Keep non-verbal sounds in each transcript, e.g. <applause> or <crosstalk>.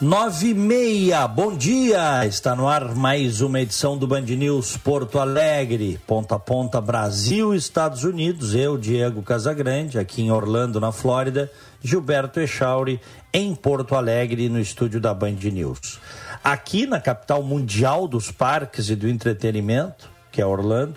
Nove e meia, bom dia! Está no ar mais uma edição do Band News Porto Alegre, ponta a ponta Brasil, Estados Unidos. Eu, Diego Casagrande, aqui em Orlando, na Flórida. Gilberto Echauri, em Porto Alegre, no estúdio da Band News. Aqui na capital mundial dos parques e do entretenimento, que é Orlando,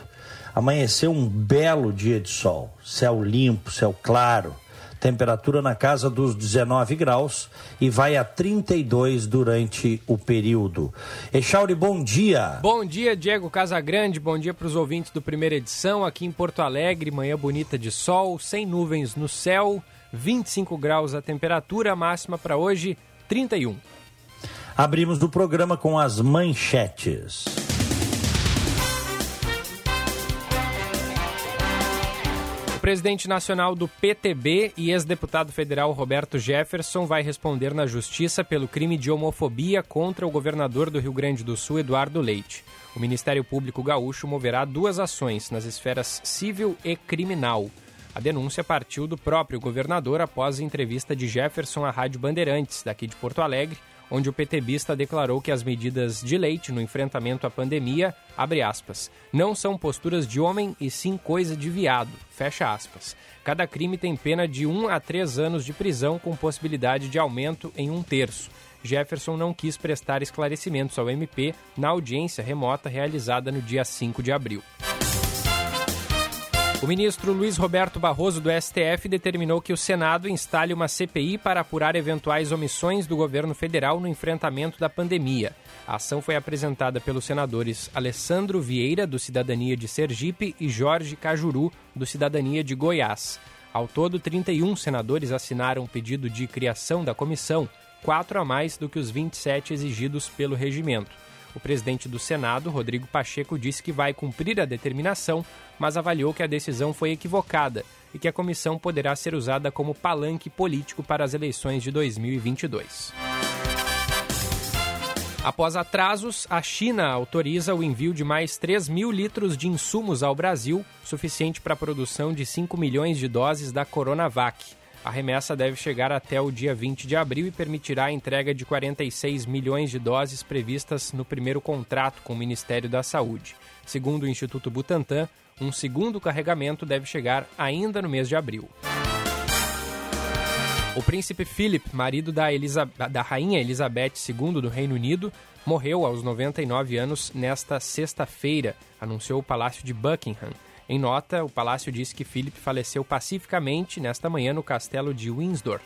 amanheceu um belo dia de sol. Céu limpo, céu claro temperatura na casa dos 19 graus e vai a 32 durante o período. Echauri, bom dia. Bom dia, Diego Casagrande, bom dia para os ouvintes do primeira edição aqui em Porto Alegre, manhã bonita de sol, sem nuvens no céu, 25 graus a temperatura, máxima para hoje 31. Abrimos o programa com as manchetes. Presidente nacional do PTB e ex-deputado federal Roberto Jefferson vai responder na justiça pelo crime de homofobia contra o governador do Rio Grande do Sul, Eduardo Leite. O Ministério Público Gaúcho moverá duas ações nas esferas civil e criminal. A denúncia partiu do próprio governador após entrevista de Jefferson à Rádio Bandeirantes, daqui de Porto Alegre, onde o PTBista declarou que as medidas de leite no enfrentamento à pandemia, aspas, não são posturas de homem e sim coisa de viado. Cada crime tem pena de um a três anos de prisão com possibilidade de aumento em um terço. Jefferson não quis prestar esclarecimentos ao MP na audiência remota realizada no dia 5 de abril. O ministro Luiz Roberto Barroso do STF determinou que o Senado instale uma CPI para apurar eventuais omissões do governo federal no enfrentamento da pandemia. A ação foi apresentada pelos senadores Alessandro Vieira, do Cidadania de Sergipe, e Jorge Cajuru, do Cidadania de Goiás. Ao todo, 31 senadores assinaram o pedido de criação da comissão, quatro a mais do que os 27 exigidos pelo regimento. O presidente do Senado, Rodrigo Pacheco, disse que vai cumprir a determinação, mas avaliou que a decisão foi equivocada e que a comissão poderá ser usada como palanque político para as eleições de 2022. Após atrasos, a China autoriza o envio de mais 3 mil litros de insumos ao Brasil, suficiente para a produção de 5 milhões de doses da Coronavac. A remessa deve chegar até o dia 20 de abril e permitirá a entrega de 46 milhões de doses previstas no primeiro contrato com o Ministério da Saúde. Segundo o Instituto Butantan, um segundo carregamento deve chegar ainda no mês de abril. O príncipe Philip, marido da, da rainha Elizabeth II do Reino Unido, morreu aos 99 anos nesta sexta-feira, anunciou o Palácio de Buckingham. Em nota, o palácio disse que Philip faleceu pacificamente nesta manhã no castelo de Windsor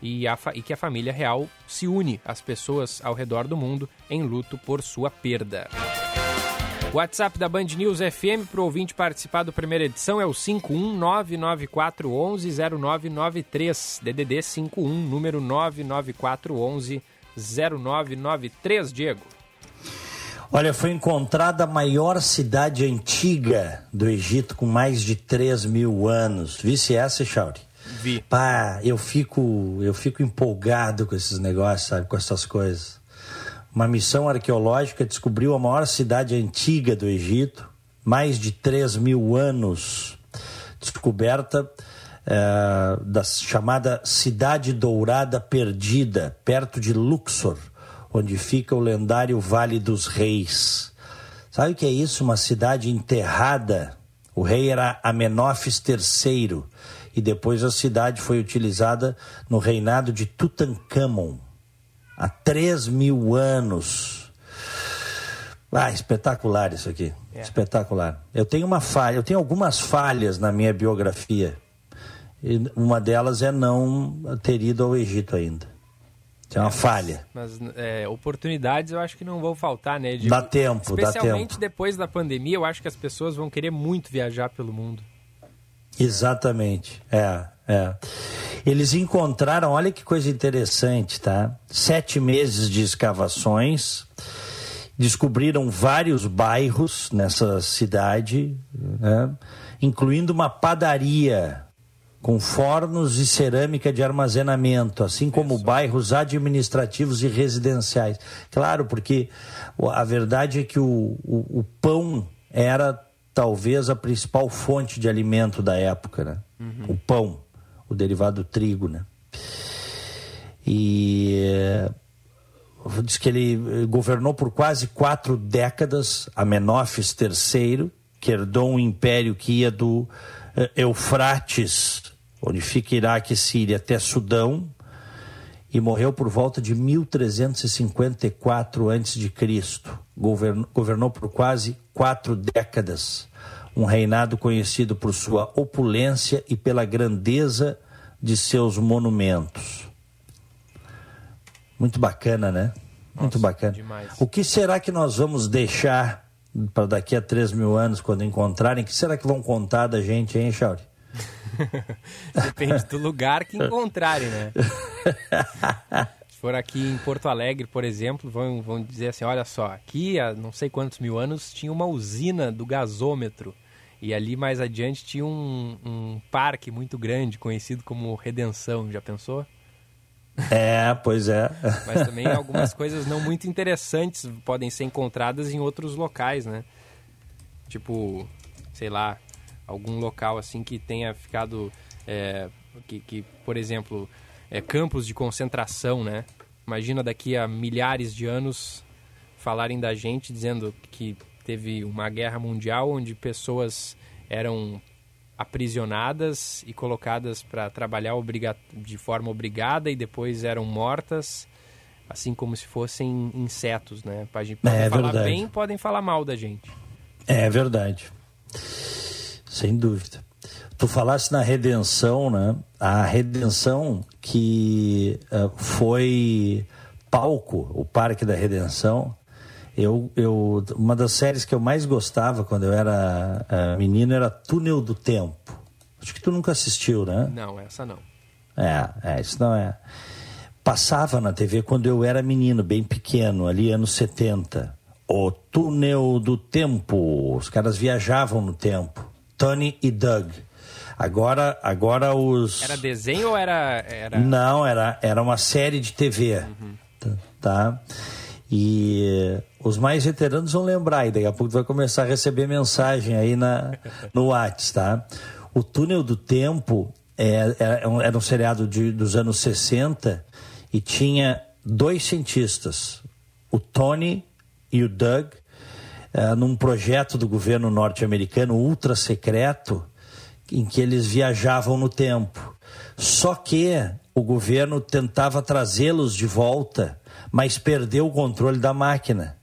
e, a, e que a família real se une às pessoas ao redor do mundo em luto por sua perda. O WhatsApp da Band News FM para o ouvinte participar da primeira edição é o 51994110993, DDD 51, número 994110993, Diego. Olha, foi encontrada a maior cidade antiga do Egito com mais de 3 mil anos. Visse essa, Chauri? Vi. Pá, eu fico, eu fico empolgado com esses negócios, sabe, com essas coisas. Uma missão arqueológica descobriu a maior cidade antiga do Egito, mais de 3 mil anos. Descoberta é, da chamada Cidade Dourada Perdida, perto de Luxor onde fica o lendário Vale dos Reis. Sabe o que é isso? Uma cidade enterrada. O rei era Amenófis III e depois a cidade foi utilizada no reinado de Tutankhamon há 3 mil anos. Ah, espetacular isso aqui. É. Espetacular. Eu tenho uma falha, eu tenho algumas falhas na minha biografia. E uma delas é não ter ido ao Egito ainda. É uma falha. Mas, é, oportunidades eu acho que não vão faltar, né? De, dá tempo, dá tempo. Especialmente depois da pandemia, eu acho que as pessoas vão querer muito viajar pelo mundo. Exatamente, é, é. Eles encontraram, olha que coisa interessante, tá? Sete meses de escavações, descobriram vários bairros nessa cidade, né? incluindo uma padaria com fornos e cerâmica de armazenamento, assim como Isso. bairros administrativos e residenciais. Claro, porque a verdade é que o, o, o pão era talvez a principal fonte de alimento da época, né? Uhum. O pão, o derivado do trigo, né? E diz que ele governou por quase quatro décadas, Amenófis III, que herdou um império que ia do eh, Eufrates onde fica Iraque Síria, até Sudão, e morreu por volta de 1354 a.C. Governou, governou por quase quatro décadas. Um reinado conhecido por sua opulência e pela grandeza de seus monumentos. Muito bacana, né? Muito Nossa, bacana. Demais. O que será que nós vamos deixar para daqui a 3 mil anos, quando encontrarem? O que será que vão contar da gente, hein, Chauri? <laughs> Depende do lugar que encontrarem, né? <laughs> Se for aqui em Porto Alegre, por exemplo, vão, vão dizer assim: olha só, aqui há não sei quantos mil anos tinha uma usina do gasômetro. E ali mais adiante tinha um, um parque muito grande, conhecido como Redenção. Já pensou? É, pois é. <laughs> Mas também algumas coisas não muito interessantes podem ser encontradas em outros locais, né? Tipo, sei lá, algum local assim que tenha ficado é, que, que, por exemplo é, campos de concentração né? Imagina daqui a milhares de anos falarem da gente dizendo que teve uma guerra mundial onde pessoas eram aprisionadas e colocadas para trabalhar de forma obrigada e depois eram mortas assim como se fossem insetos né? Podem é, falar verdade. bem podem falar mal da gente. É verdade sem dúvida. Tu falaste na redenção, né? A redenção que uh, foi palco, o Parque da Redenção. Eu, eu, uma das séries que eu mais gostava quando eu era uh, menino era Túnel do Tempo. Acho que tu nunca assistiu, né? Não, essa não. É, é, isso não é. Passava na TV quando eu era menino, bem pequeno, ali anos 70. O Túnel do Tempo. Os caras viajavam no tempo. Tony e Doug. Agora, agora os. Era desenho ou era. era... Não, era, era uma série de TV. Uhum. Tá? E os mais veteranos vão lembrar, e daqui a pouco vai começar a receber mensagem aí na, no WhatsApp, tá? O Túnel do Tempo é, é, era, um, era um seriado de, dos anos 60 e tinha dois cientistas, o Tony e o Doug, uh, num projeto do governo norte-americano ultra secreto, em que eles viajavam no tempo. Só que o governo tentava trazê-los de volta, mas perdeu o controle da máquina.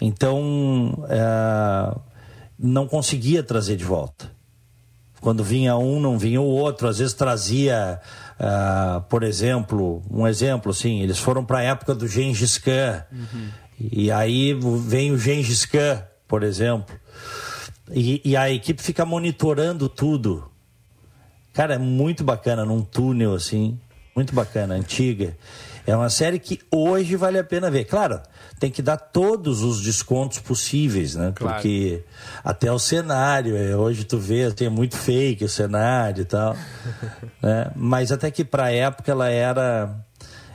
Então, uh, não conseguia trazer de volta. Quando vinha um, não vinha o outro. Às vezes trazia, uh, por exemplo, um exemplo assim, eles foram para a época do Gengis Khan. Uhum. E aí vem o Gengis Khan, por exemplo. E, e, a equipe fica monitorando tudo. Cara, é muito bacana num túnel assim. Muito bacana, antiga. É uma série que hoje vale a pena ver. Claro, tem que dar todos os descontos possíveis, né? Claro. Porque até o cenário, é, hoje tu vê, tem muito fake o cenário e tal. <laughs> né? Mas até que pra época ela era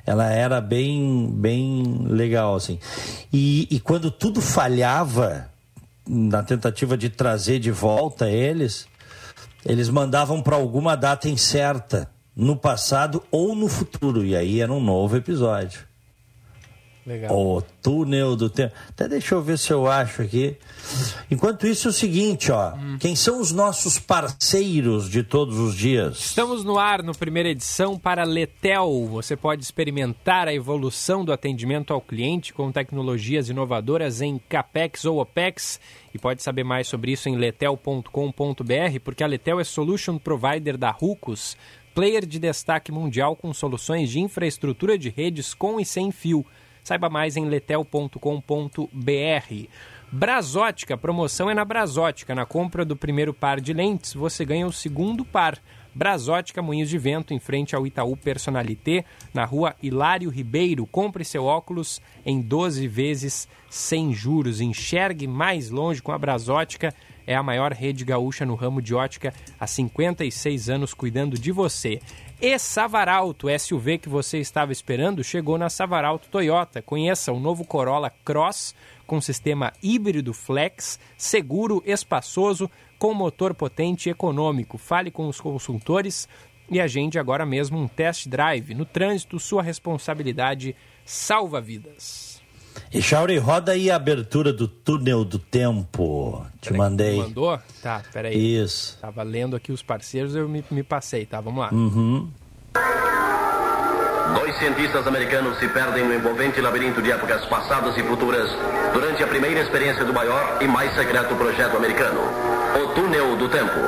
ela era bem, bem legal, assim. E, e quando tudo falhava na tentativa de trazer de volta eles, eles mandavam para alguma data incerta, no passado ou no futuro, e aí era um novo episódio. Legal. O túnel do tempo. Até deixa eu ver se eu acho aqui. Enquanto isso, é o seguinte, ó. Hum. Quem são os nossos parceiros de todos os dias? Estamos no ar no primeira edição para Letel. Você pode experimentar a evolução do atendimento ao cliente com tecnologias inovadoras em CAPEX ou OPEX. E pode saber mais sobre isso em letel.com.br, porque a Letel é Solution Provider da Rucos, player de destaque mundial com soluções de infraestrutura de redes com e sem fio. Saiba mais em letel.com.br. Brasótica, promoção é na Brasótica. Na compra do primeiro par de lentes, você ganha o segundo par. Brasótica Moinhos de Vento, em frente ao Itaú Personalité, na rua Hilário Ribeiro. Compre seu óculos em 12 vezes sem juros. Enxergue mais longe com a Brasótica é a maior rede gaúcha no ramo de ótica há 56 anos cuidando de você. E Savaralto, SUV que você estava esperando, chegou na Savaralto Toyota. Conheça o novo Corolla Cross com sistema híbrido flex, seguro, espaçoso, com motor potente e econômico. Fale com os consultores e agende agora mesmo um test drive. No trânsito, sua responsabilidade salva vidas. E Chauri, roda aí a abertura do túnel do tempo. Te Peraí, mandei. Mandou? Tá, peraí. Isso. Tava lendo aqui os parceiros, eu me, me passei, tá? Vamos lá. Uhum. Dois cientistas americanos se perdem no envolvente labirinto de épocas passadas e futuras durante a primeira experiência do maior e mais secreto projeto americano, o Túnel do Tempo.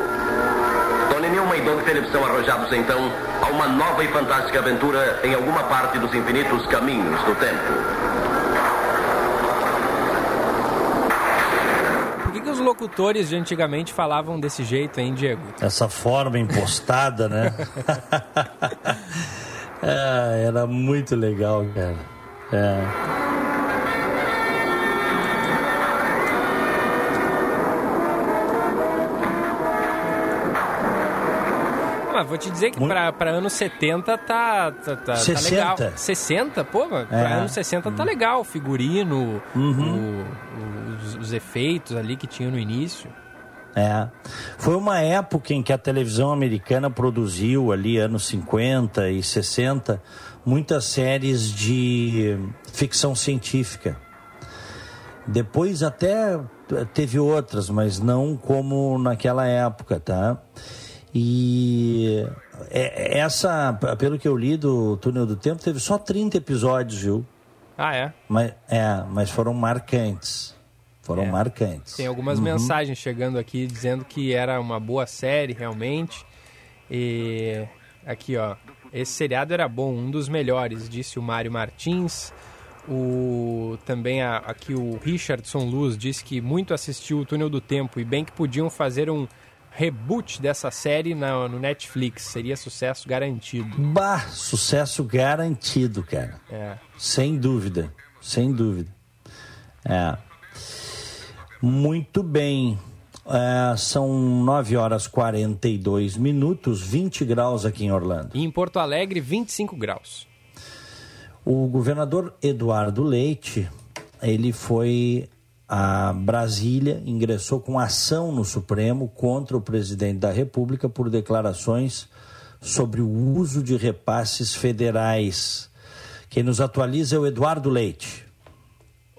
Tony Newman e Doug Phillips são arrojados então a uma nova e fantástica aventura em alguma parte dos infinitos caminhos do tempo. Por que, que os locutores de antigamente falavam desse jeito, hein, Diego? Essa forma impostada, né? Ah, <laughs> era muito legal, cara. É. vou te dizer que Muito- para anos 70 tá, tá, tá, 60. tá legal. 60? Pô, para É. anos 60 tá legal. O figurino, Uhum. o- os, os efeitos ali que tinha no início. É. Foi uma época em que a televisão americana produziu ali, anos 50 e 60, muitas séries de ficção científica. Depois até teve outras, mas não como naquela época, tá? E é- essa, pelo que eu li do Túnel do Tempo, teve só 30 episódios, viu? Ah, é? Mas, é, mas foram marcantes. Foram É. marcantes. Tem algumas mensagens chegando aqui dizendo que era uma boa série, realmente. E aqui, ó. Esse seriado era bom, um dos melhores, disse o Mário Martins. O, também a- aqui o Richardson Luz disse que muito assistiu o Túnel do Tempo e bem que podiam fazer um reboot dessa série na- no Netflix. Seria sucesso garantido. Bah, sucesso garantido, cara. É. Sem dúvida, sem dúvida. É. Muito bem. É, são 9 horas 42 minutos, 20 graus aqui em Orlando. E em Porto Alegre, 25 graus. O governador Eduardo Leite, ele foi a Brasília, ingressou com ação no Supremo contra o presidente da República por declarações sobre o uso de repasses federais. Quem nos atualiza é o Eduardo Leite.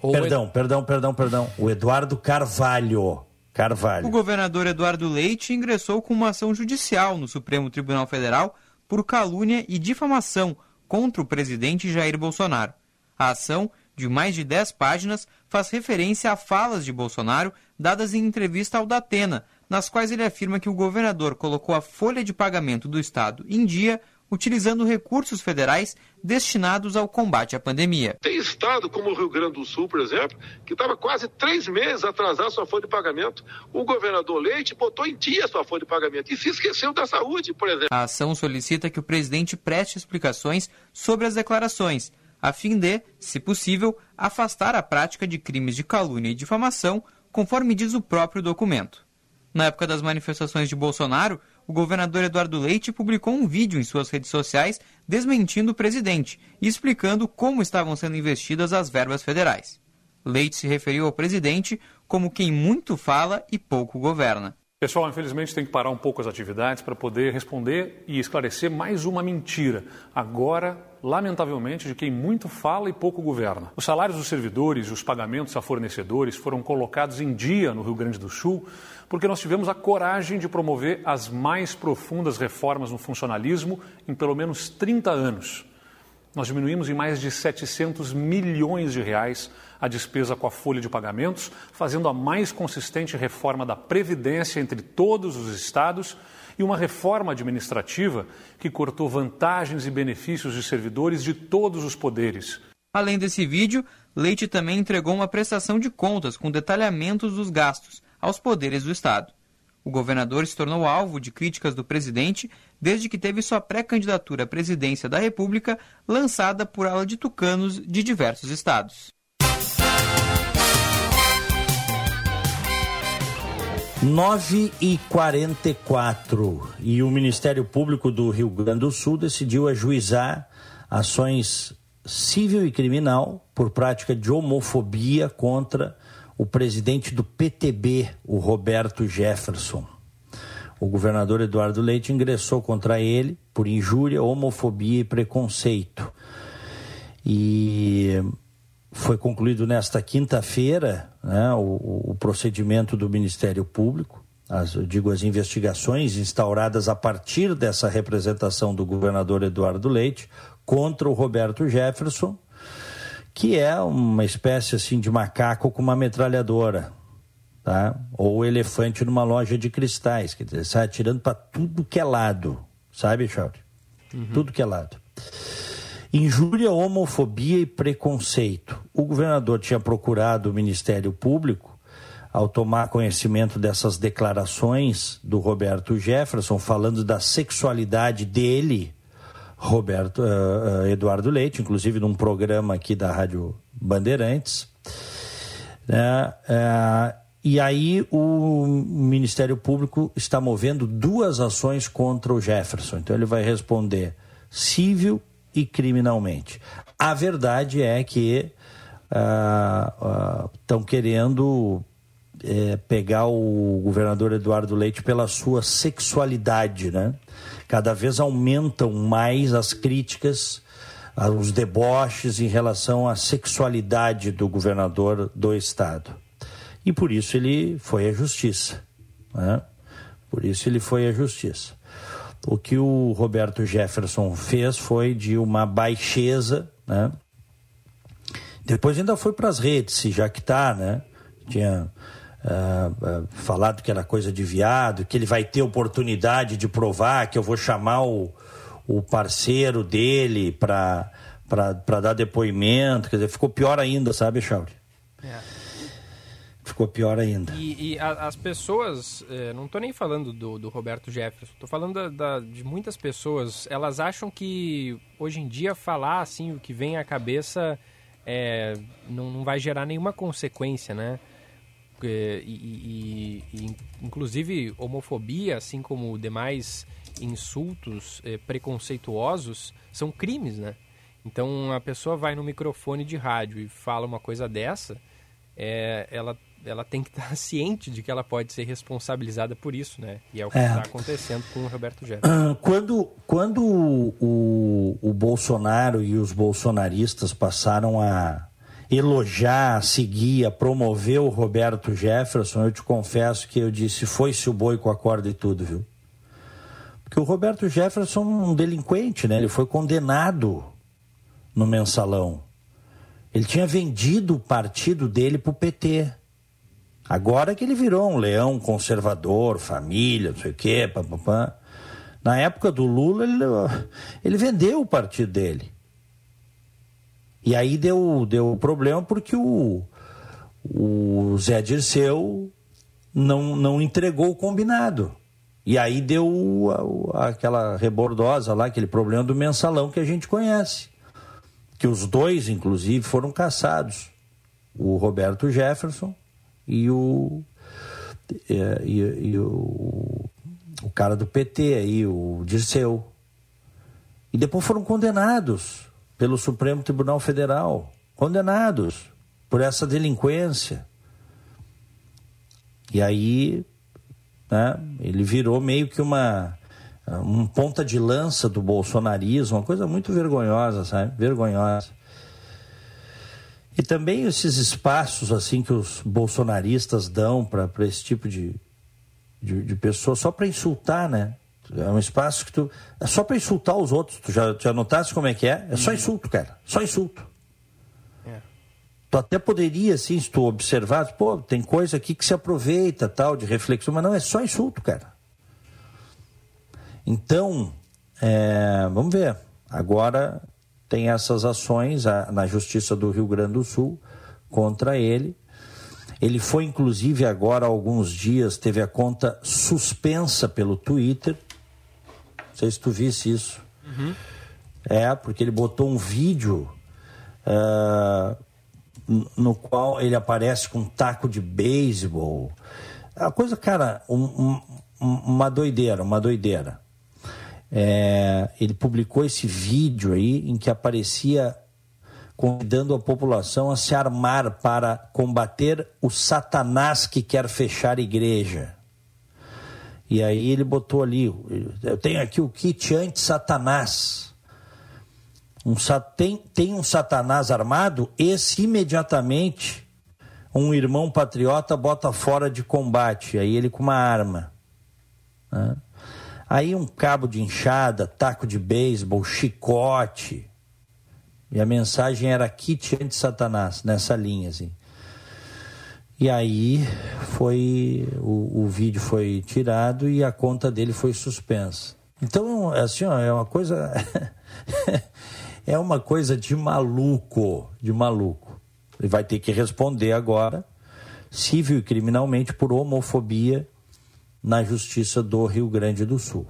Ou Perdão, perdão, perdão, perdão. O Eduardo Carvalho. Carvalho. O governador Eduardo Leite ingressou com uma ação judicial no Supremo Tribunal Federal por calúnia e difamação contra o presidente Jair Bolsonaro. A ação, de mais de 10 páginas, faz referência a falas de Bolsonaro dadas em entrevista ao Datena, nas quais ele afirma que o governador colocou a folha de pagamento do Estado em dia utilizando recursos federais destinados ao combate à pandemia. Tem estado como o Rio Grande do Sul, por exemplo, que estava quase três meses atrasado sua folha de pagamento. O governador Leite botou em dia sua folha de pagamento e se esqueceu da saúde, por exemplo. A ação solicita que o presidente preste explicações sobre as declarações, a fim de, se possível, afastar a prática de crimes de calúnia e difamação, conforme diz o próprio documento. Na época das manifestações de Bolsonaro, o governador Eduardo Leite publicou um vídeo em suas redes sociais desmentindo o presidente e explicando como estavam sendo investidas as verbas federais. Leite se referiu ao presidente como quem muito fala e pouco governa. Pessoal, infelizmente tem que parar um pouco as atividades para poder responder e esclarecer mais uma mentira. Agora, lamentavelmente, de quem muito fala e pouco governa. Os salários dos servidores e os pagamentos a fornecedores foram colocados em dia no Rio Grande do Sul porque nós tivemos a coragem de promover as mais profundas reformas no funcionalismo em pelo menos 30 anos. Nós diminuímos em mais de 700 milhões de reais a despesa com a folha de pagamentos, fazendo a mais consistente reforma da Previdência entre todos os estados e uma reforma administrativa que cortou vantagens e benefícios de servidores de todos os poderes. Além desse vídeo, Leite também entregou uma prestação de contas com detalhamentos dos gastos aos poderes do Estado. O governador se tornou alvo de críticas do presidente desde que teve sua pré-candidatura à presidência da República lançada por ala de tucanos de diversos estados. 9 e 44 e o Ministério Público do Rio Grande do Sul decidiu ajuizar ações civil e criminal por prática de homofobia contra o presidente do PTB, o Roberto Jefferson. O governador Eduardo Leite ingressou contra ele por injúria, homofobia e preconceito. E foi concluído nesta quinta-feira né, o, o, procedimento do Ministério Público, as, eu digo as investigações instauradas a partir dessa representação do governador Eduardo Leite contra o Roberto Jefferson, que é uma espécie assim de macaco com uma metralhadora, tá? Ou elefante numa loja de cristais, dizer, sai atirando para tudo que é lado, sabe, Chauri? Uhum. Tudo que é lado. Injúria, homofobia e preconceito. O governador tinha procurado o Ministério Público ao tomar conhecimento dessas declarações do Roberto Jefferson falando da sexualidade dele, Roberto uh, Eduardo Leite, inclusive num programa aqui da Rádio Bandeirantes. Uh, e aí o Ministério Público está movendo duas ações contra o Jefferson. Então ele vai responder civil e criminalmente. A verdade é que estão uh, uh, querendo é, pegar o governador Eduardo Leite pela sua sexualidade, né? Cada vez aumentam mais as críticas, os deboches em relação à sexualidade do governador do estado. E por isso ele foi à justiça. Né? Por isso ele foi à justiça. O que o Roberto Jefferson fez foi de uma baixeza, né? Depois ainda foi para as redes, já que está, né? Tinha uh, uh, falado que era coisa de viado, que ele vai ter oportunidade de provar, que eu vou chamar o, o parceiro dele para dar depoimento. Quer dizer, ficou pior ainda, sabe, Chauri? É ficou pior ainda. E, e a, as pessoas, é, não estou nem falando do, do Roberto Jefferson, estou falando da, da, de muitas pessoas, elas acham que hoje em dia falar assim o que vem à cabeça é, não, não vai gerar nenhuma consequência, né? E, e, e, inclusive homofobia, assim como demais insultos é, preconceituosos, são crimes, né? Então a pessoa vai no microfone de rádio e fala uma coisa dessa, é, ela ela tem que estar <laughs> ciente de que ela pode ser responsabilizada por isso, né? E é o que está é. acontecendo com o Roberto Jefferson. Uh, quando quando o, o Bolsonaro e os bolsonaristas passaram a elogiar, a seguir, a promover o Roberto Jefferson, eu te confesso que eu disse, foi-se o boi com a corda e tudo, viu? Porque o Roberto Jefferson é um delinquente, né? Ele foi condenado no mensalão. Ele tinha vendido o partido dele para o PT. Agora que ele virou um leão conservador, família, não sei o quê. Na época do Lula, ele, ele vendeu o partido dele. E aí deu, deu problema porque o, o Zé Dirceu não, não entregou o combinado. E aí deu aquela rebordosa lá, aquele problema do mensalão que a gente conhece. Que os dois, inclusive, foram caçados. O Roberto Jefferson e o, é, e, e o, o cara do PT aí, o Dirceu. E depois foram condenados pelo Supremo Tribunal Federal. Condenados por essa delinquência. E aí, né, ele virou meio que uma um ponta de lança do bolsonarismo, uma coisa muito vergonhosa, sabe? Vergonhosa. E também esses espaços assim que os bolsonaristas dão para esse tipo de, de, de pessoa, só para insultar, né? É um espaço que tu. É só para insultar os outros. Tu já, já notaste como é que é? É só uhum. insulto, cara. Só insulto. É. Tu até poderia, assim, se tu observar, pô, tem coisa aqui que se aproveita, tal, de reflexão, mas não, é só insulto, cara. Então, é, vamos ver. Agora tem essas ações na Justiça do Rio Grande do Sul contra ele. Ele foi, inclusive, agora há alguns dias, teve a conta suspensa pelo Twitter. Não sei se tu visse isso. Uhum. É, porque ele botou um vídeo uh, no qual ele aparece com um taco de beisebol, a coisa, cara, um, um, uma doideira, uma doideira. É, ele publicou esse vídeo aí em que aparecia convidando a população a se armar para combater o Satanás que quer fechar igreja. E aí ele botou ali, eu tenho aqui o kit anti-Satanás. Um, tem, tem um Satanás armado, esse imediatamente um irmão patriota bota fora de combate, aí ele com uma arma. Né? Aí um cabo de enxada, taco de beisebol, chicote. E a mensagem era kit anti-Satanás, nessa linha, assim. E aí foi o, o, vídeo foi tirado e a conta dele foi suspensa. Então, assim, ó, é uma coisa <laughs> é uma coisa de maluco, de maluco. Ele vai ter que responder agora, civil e criminalmente, por homofobia na Justiça do Rio Grande do Sul.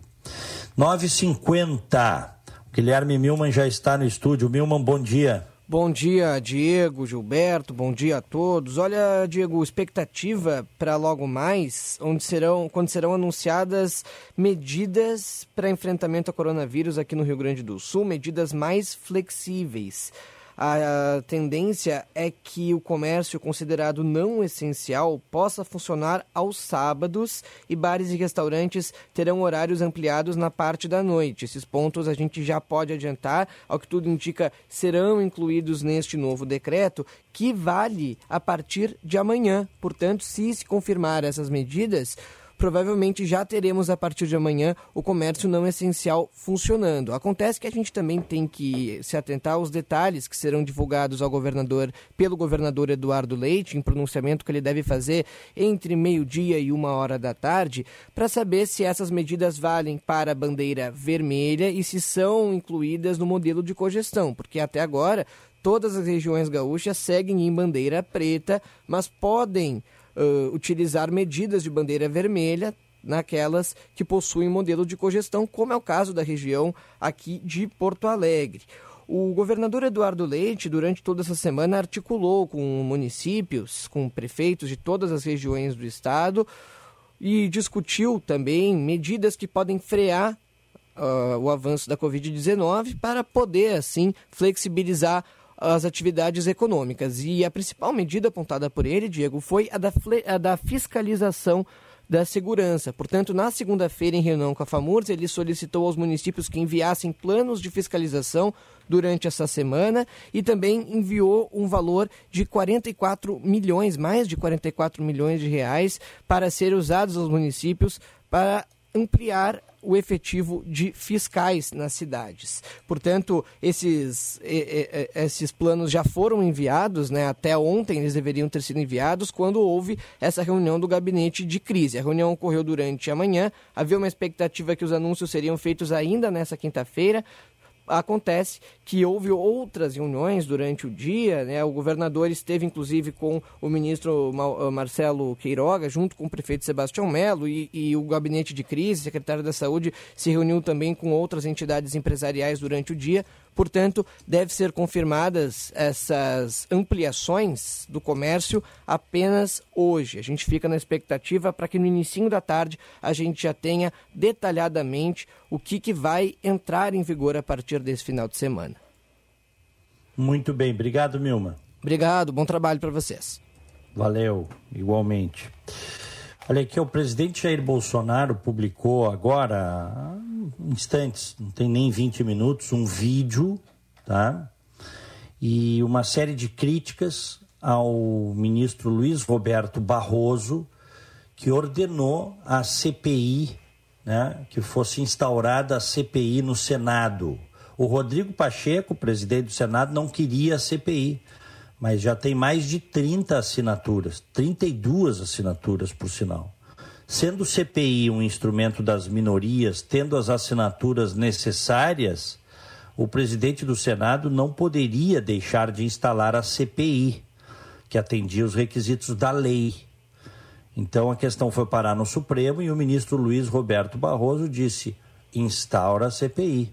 9h50. O Guilherme Milman já está no estúdio. Milman, bom dia. Bom dia, Diego, Gilberto, bom dia a todos. Olha, Diego, expectativa para logo mais, onde serão, quando serão anunciadas medidas para enfrentamento ao coronavírus aqui no Rio Grande do Sul, medidas mais flexíveis a tendência é que o comércio considerado não essencial possa funcionar aos sábados e bares e restaurantes terão horários ampliados na parte da noite. Esses pontos a gente já pode adiantar, ao que tudo indica, serão incluídos neste novo decreto, que vale a partir de amanhã. Portanto, se se confirmar essas medidas, provavelmente já teremos a partir de amanhã o comércio não essencial funcionando. Acontece que a gente também tem que se atentar aos detalhes que serão divulgados ao governador pelo governador Eduardo Leite, em pronunciamento que ele deve fazer entre meio-dia e uma hora da tarde, para saber se essas medidas valem para a bandeira vermelha e se são incluídas no modelo de cogestão, porque até agora todas as regiões gaúchas seguem em bandeira preta, mas podem uh, utilizar medidas de bandeira vermelha naquelas que possuem modelo de cogestão, como é o caso da região aqui de Porto Alegre. O governador Eduardo Leite, durante toda essa semana, articulou com municípios, com prefeitos de todas as regiões do estado e discutiu também medidas que podem frear uh, o avanço da Covid-19 para poder, assim, flexibilizar as atividades econômicas. E a principal medida apontada por ele, Diego, foi a da, a da fiscalização da segurança. Portanto, na segunda-feira, em reunião com a FAMURS, ele solicitou aos municípios que enviassem planos de fiscalização durante essa semana e também enviou um valor de 44 milhões, mais de 44 milhões de reais, para ser usados aos municípios para ampliar o efetivo de fiscais nas cidades. Portanto, esses, esses planos já foram enviados, né? até ontem eles deveriam ter sido enviados, quando houve essa reunião do gabinete de crise. A reunião ocorreu durante a manhã, havia uma expectativa que os anúncios seriam feitos ainda nessa quinta-feira, Acontece que houve outras reuniões durante o dia, né? O governador esteve inclusive com o ministro eh, Marcelo Queiroga, junto com o prefeito Sebastião Melo e, e o gabinete de crise, secretário da Saúde, se reuniu também com outras entidades empresariais durante o dia Portanto, deve ser confirmadas essas ampliações do comércio apenas hoje. A gente fica na expectativa para que no início da tarde a gente já tenha detalhadamente o que, que vai entrar em vigor a partir desse final de semana. Muito bem, obrigado, Milma. Obrigado, bom trabalho para vocês. Valeu, igualmente. Olha aqui, o presidente Jair Bolsonaro publicou agora, instantes, não tem nem 20 minutos, um vídeo, tá? E uma série de críticas ao ministro Luiz Roberto Barroso, que ordenou a CPI, né, que fosse instaurada a CPI no Senado. O Rodrigo Pacheco, presidente do Senado, não queria a CPI mas já tem mais de 30 assinaturas, 32 assinaturas, por sinal. Sendo o CPI um instrumento das minorias, tendo as assinaturas necessárias, o presidente do Senado não poderia deixar de instalar a CPI, que atendia os requisitos da lei. Então a questão foi parar no Supremo e o ministro Luiz Roberto Barroso disse: instaura a CPI,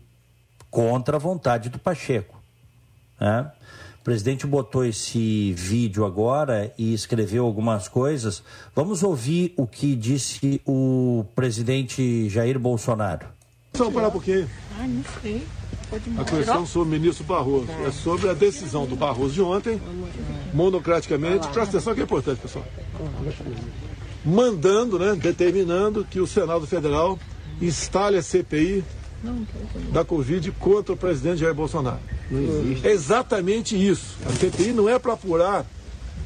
contra a vontade do Pacheco. Né? O presidente botou esse vídeo agora e escreveu algumas coisas. Vamos ouvir o que disse o presidente Jair Bolsonaro. Só parar um pouquinho. Ah, não sei. A questão sobre o ministro Barroso. É sobre a decisão do Barroso de ontem, monocraticamente. Presta atenção que é importante, pessoal. Mandando, né, determinando que o Senado Federal instale a CPI da Covid contra o presidente Jair Bolsonaro. É exatamente isso. A CPI não é para apurar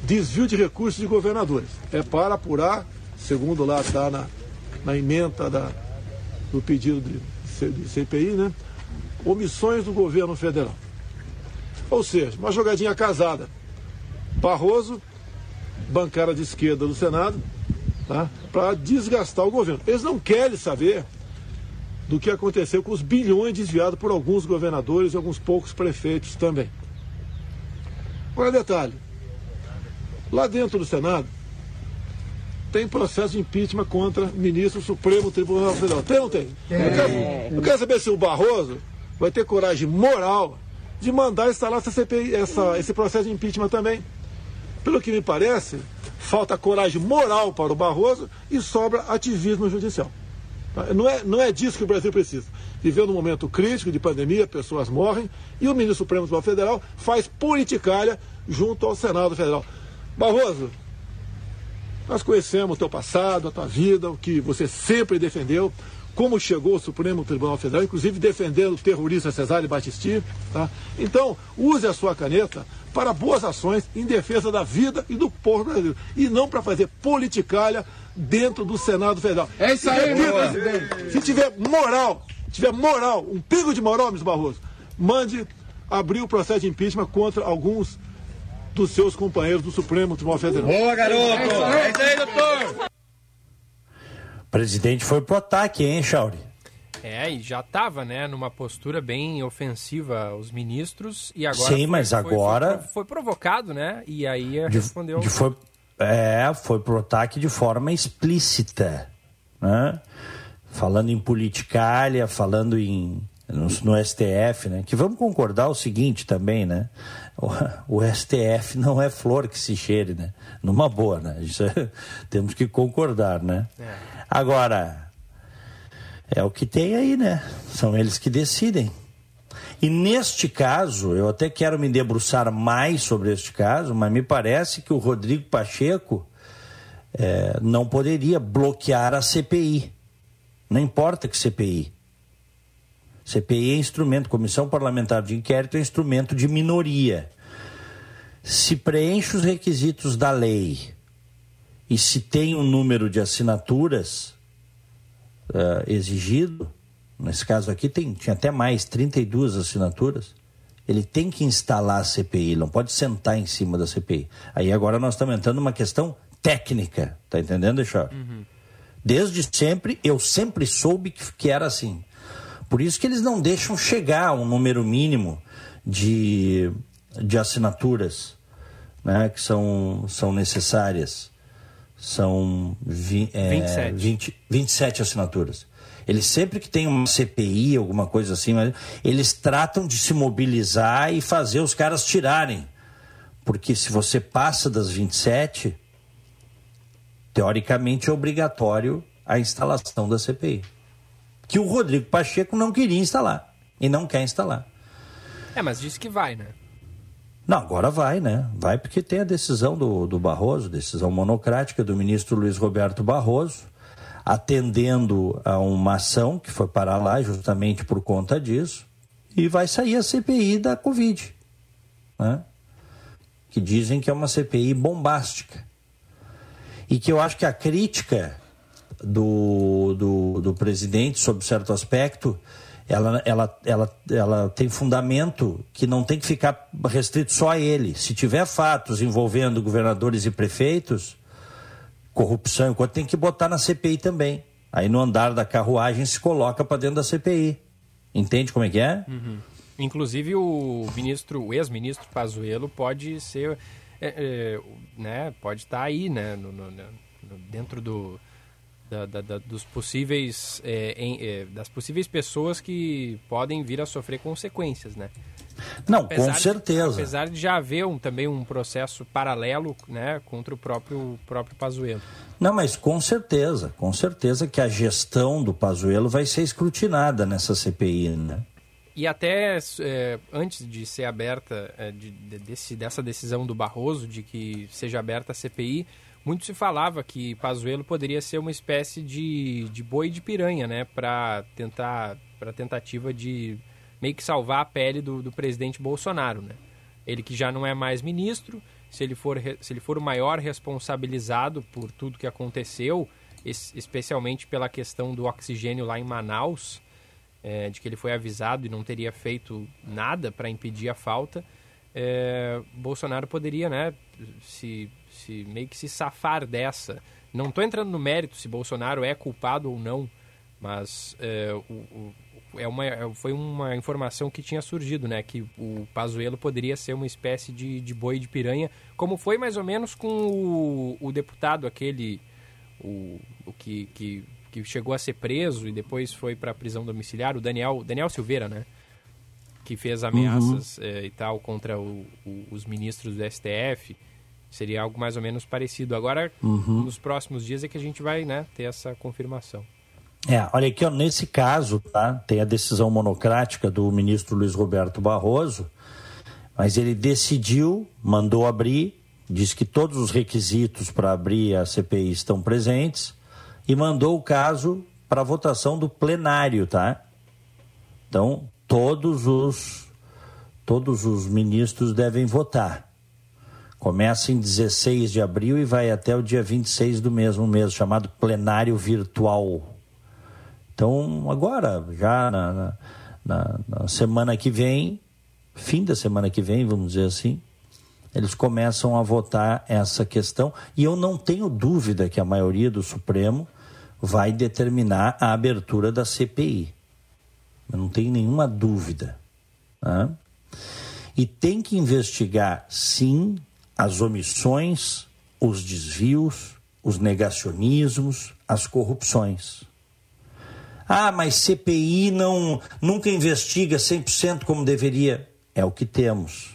desvio de recursos de governadores. É para apurar, segundo lá está na, na emenda da, do pedido de, de CPI, né? Omissões do governo federal. Ou seja, uma jogadinha casada. Barroso, bancada de esquerda do Senado, tá? para desgastar o governo. Eles não querem saber do que aconteceu com os bilhões desviados por alguns governadores e alguns poucos prefeitos também. Agora, detalhe: lá dentro do Senado tem processo de impeachment contra ministro do Supremo Tribunal Federal. Tem ou não tem? Eu quero, eu quero saber se o Barroso vai ter coragem moral de mandar instalar essa CPI, essa, esse processo de impeachment também. Pelo que me parece, falta coragem moral para o Barroso e sobra ativismo judicial. Não é, não é disso que o Brasil precisa. Viveu num momento crítico de pandemia, pessoas morrem, e o ministro Supremo Tribunal Federal faz politicalha junto ao Senado Federal. Barroso, nós conhecemos o teu passado, a tua vida, o que você sempre defendeu, como chegou ao Supremo Tribunal Federal, inclusive defendendo o terrorista Cesare Battisti. Tá? Então, use a sua caneta para boas ações em defesa da vida e do povo brasileiro. E não para fazer politicalha dentro do Senado Federal. É isso aí, meu presidente. Se tiver moral, tiver moral, um pingo de moral, Mr. Barroso, mande abrir o processo de impeachment contra alguns dos seus companheiros do Supremo Tribunal Federal. Boa, garoto! É isso aí, doutor! Presidente foi pro ataque, hein, Chauri? É, e já estava, né, numa postura bem ofensiva aos ministros e agora Sim, mas foi, agora foi, foi, provocado, né? E aí de, respondeu. De foi, é, foi pro ataque de forma explícita, né? Falando em politicalha, falando em no, no, STF, né? Que vamos concordar o seguinte também, né? O, o, STF não é flor que se cheire, né? Numa boa, né? Isso é, <laughs> temos que concordar, né? É. Agora, é o que tem aí, né? São eles que decidem. E neste caso, eu até quero me debruçar mais sobre este caso, mas me parece que o Rodrigo Pacheco é, não poderia bloquear a CPI. Não importa que CPI. CPI é instrumento, Comissão Parlamentar de Inquérito é instrumento de minoria. Se preenche os requisitos da lei e se tem um número de assinaturas uh, exigido, nesse caso aqui tem, tinha até mais, 32 assinaturas, ele tem que instalar a CPI, não pode sentar em cima da CPI. Aí agora nós estamos entrando numa questão técnica, tá entendendo, Deixar? Uhum. Desde sempre, eu sempre soube que, que era assim. Por isso que eles não deixam chegar um número mínimo de, de assinaturas né, que são, são necessárias. São vi, é, 27. 20, 27 assinaturas. Eles sempre que tem uma CPI, alguma coisa assim, eles tratam de se mobilizar e fazer os caras tirarem. Porque se você passa das 27, teoricamente é obrigatório a instalação da CPI que o Rodrigo Pacheco não queria instalar e não quer instalar. É, mas disse que vai, né? Não, agora vai, né? Vai porque tem a decisão do, do Barroso, decisão monocrática do ministro Luiz Roberto Barroso, atendendo a uma ação que foi parar lá justamente por conta disso, e vai sair a CPI da Covid, né? Que dizem que é uma CPI bombástica. E que eu acho que a crítica do, do, do presidente sob certo aspecto, ela, ela, ela, ela tem fundamento que não tem que ficar restrito só a ele. Se tiver fatos envolvendo governadores e prefeitos, corrupção, enquanto tem que botar na CPI também. Aí no andar da carruagem se coloca para dentro da CPI. Entende como é que é? Uhum. Inclusive o ministro, o ex-ministro Pazuello pode ser, é, é, né, pode estar tá aí, né, no, no, no, dentro do, da, da, da, dos possíveis é, em, é, das possíveis pessoas que podem vir a sofrer consequências, né? Não, apesar com certeza. De, apesar de já haver um, também um processo paralelo, né, contra o próprio próprio Pazuello. Não, mas com certeza, com certeza que a gestão do Pazuello vai ser escrutinada nessa CPI, né? E até é, antes de ser aberta, é, de, de, desse, dessa decisão do Barroso de que seja aberta a CPI, muito se falava que Pazuello poderia ser uma espécie de, de boi de piranha, né? Para tentar, para tentativa de meio que salvar a pele do, do presidente Bolsonaro, né? Ele que já não é mais ministro, se ele for, se ele for o maior responsabilizado por tudo que aconteceu, especialmente pela questão do oxigênio lá em Manaus, é, de que ele foi avisado e não teria feito nada para impedir a falta, é, Bolsonaro poderia, né, se, se meio que se safar dessa. Não estou entrando no mérito se Bolsonaro é culpado ou não, mas é, o, o é uma, é, foi uma informação que tinha surgido, né? Que o Pazuello poderia ser uma espécie de, de boi de piranha, como foi mais ou menos com o, o deputado aquele, o, o que, que, que chegou a ser preso e depois foi para a prisão domiciliar, o Daniel, Daniel Silveira, né? Que fez ameaças uhum. é, e tal contra o, o, os ministros do STF. Seria algo mais ou menos parecido. Agora, uhum. nos próximos dias é que a gente vai né, ter essa confirmação. É, olha aqui, ó, nesse caso, tá, tem a decisão monocrática do ministro Luiz Roberto Barroso, mas ele decidiu, mandou abrir, diz que todos os requisitos para abrir a CPI estão presentes e mandou o caso para votação do plenário, tá? Então, todos os todos os ministros devem votar. Começa em 16 de abril e vai até o dia 26 do mesmo mês, chamado plenário virtual. Então, agora, já na, na, na, semana que vem, fim da semana que vem, vamos dizer assim, eles começam a votar essa questão. E eu não tenho dúvida que a maioria do Supremo vai determinar a abertura da CPI. Eu não tenho nenhuma dúvida. Né? E tem que investigar, sim, as omissões, os desvios, os negacionismos, as corrupções. Ah, mas CPI não nunca investiga 100% como deveria. É o que temos.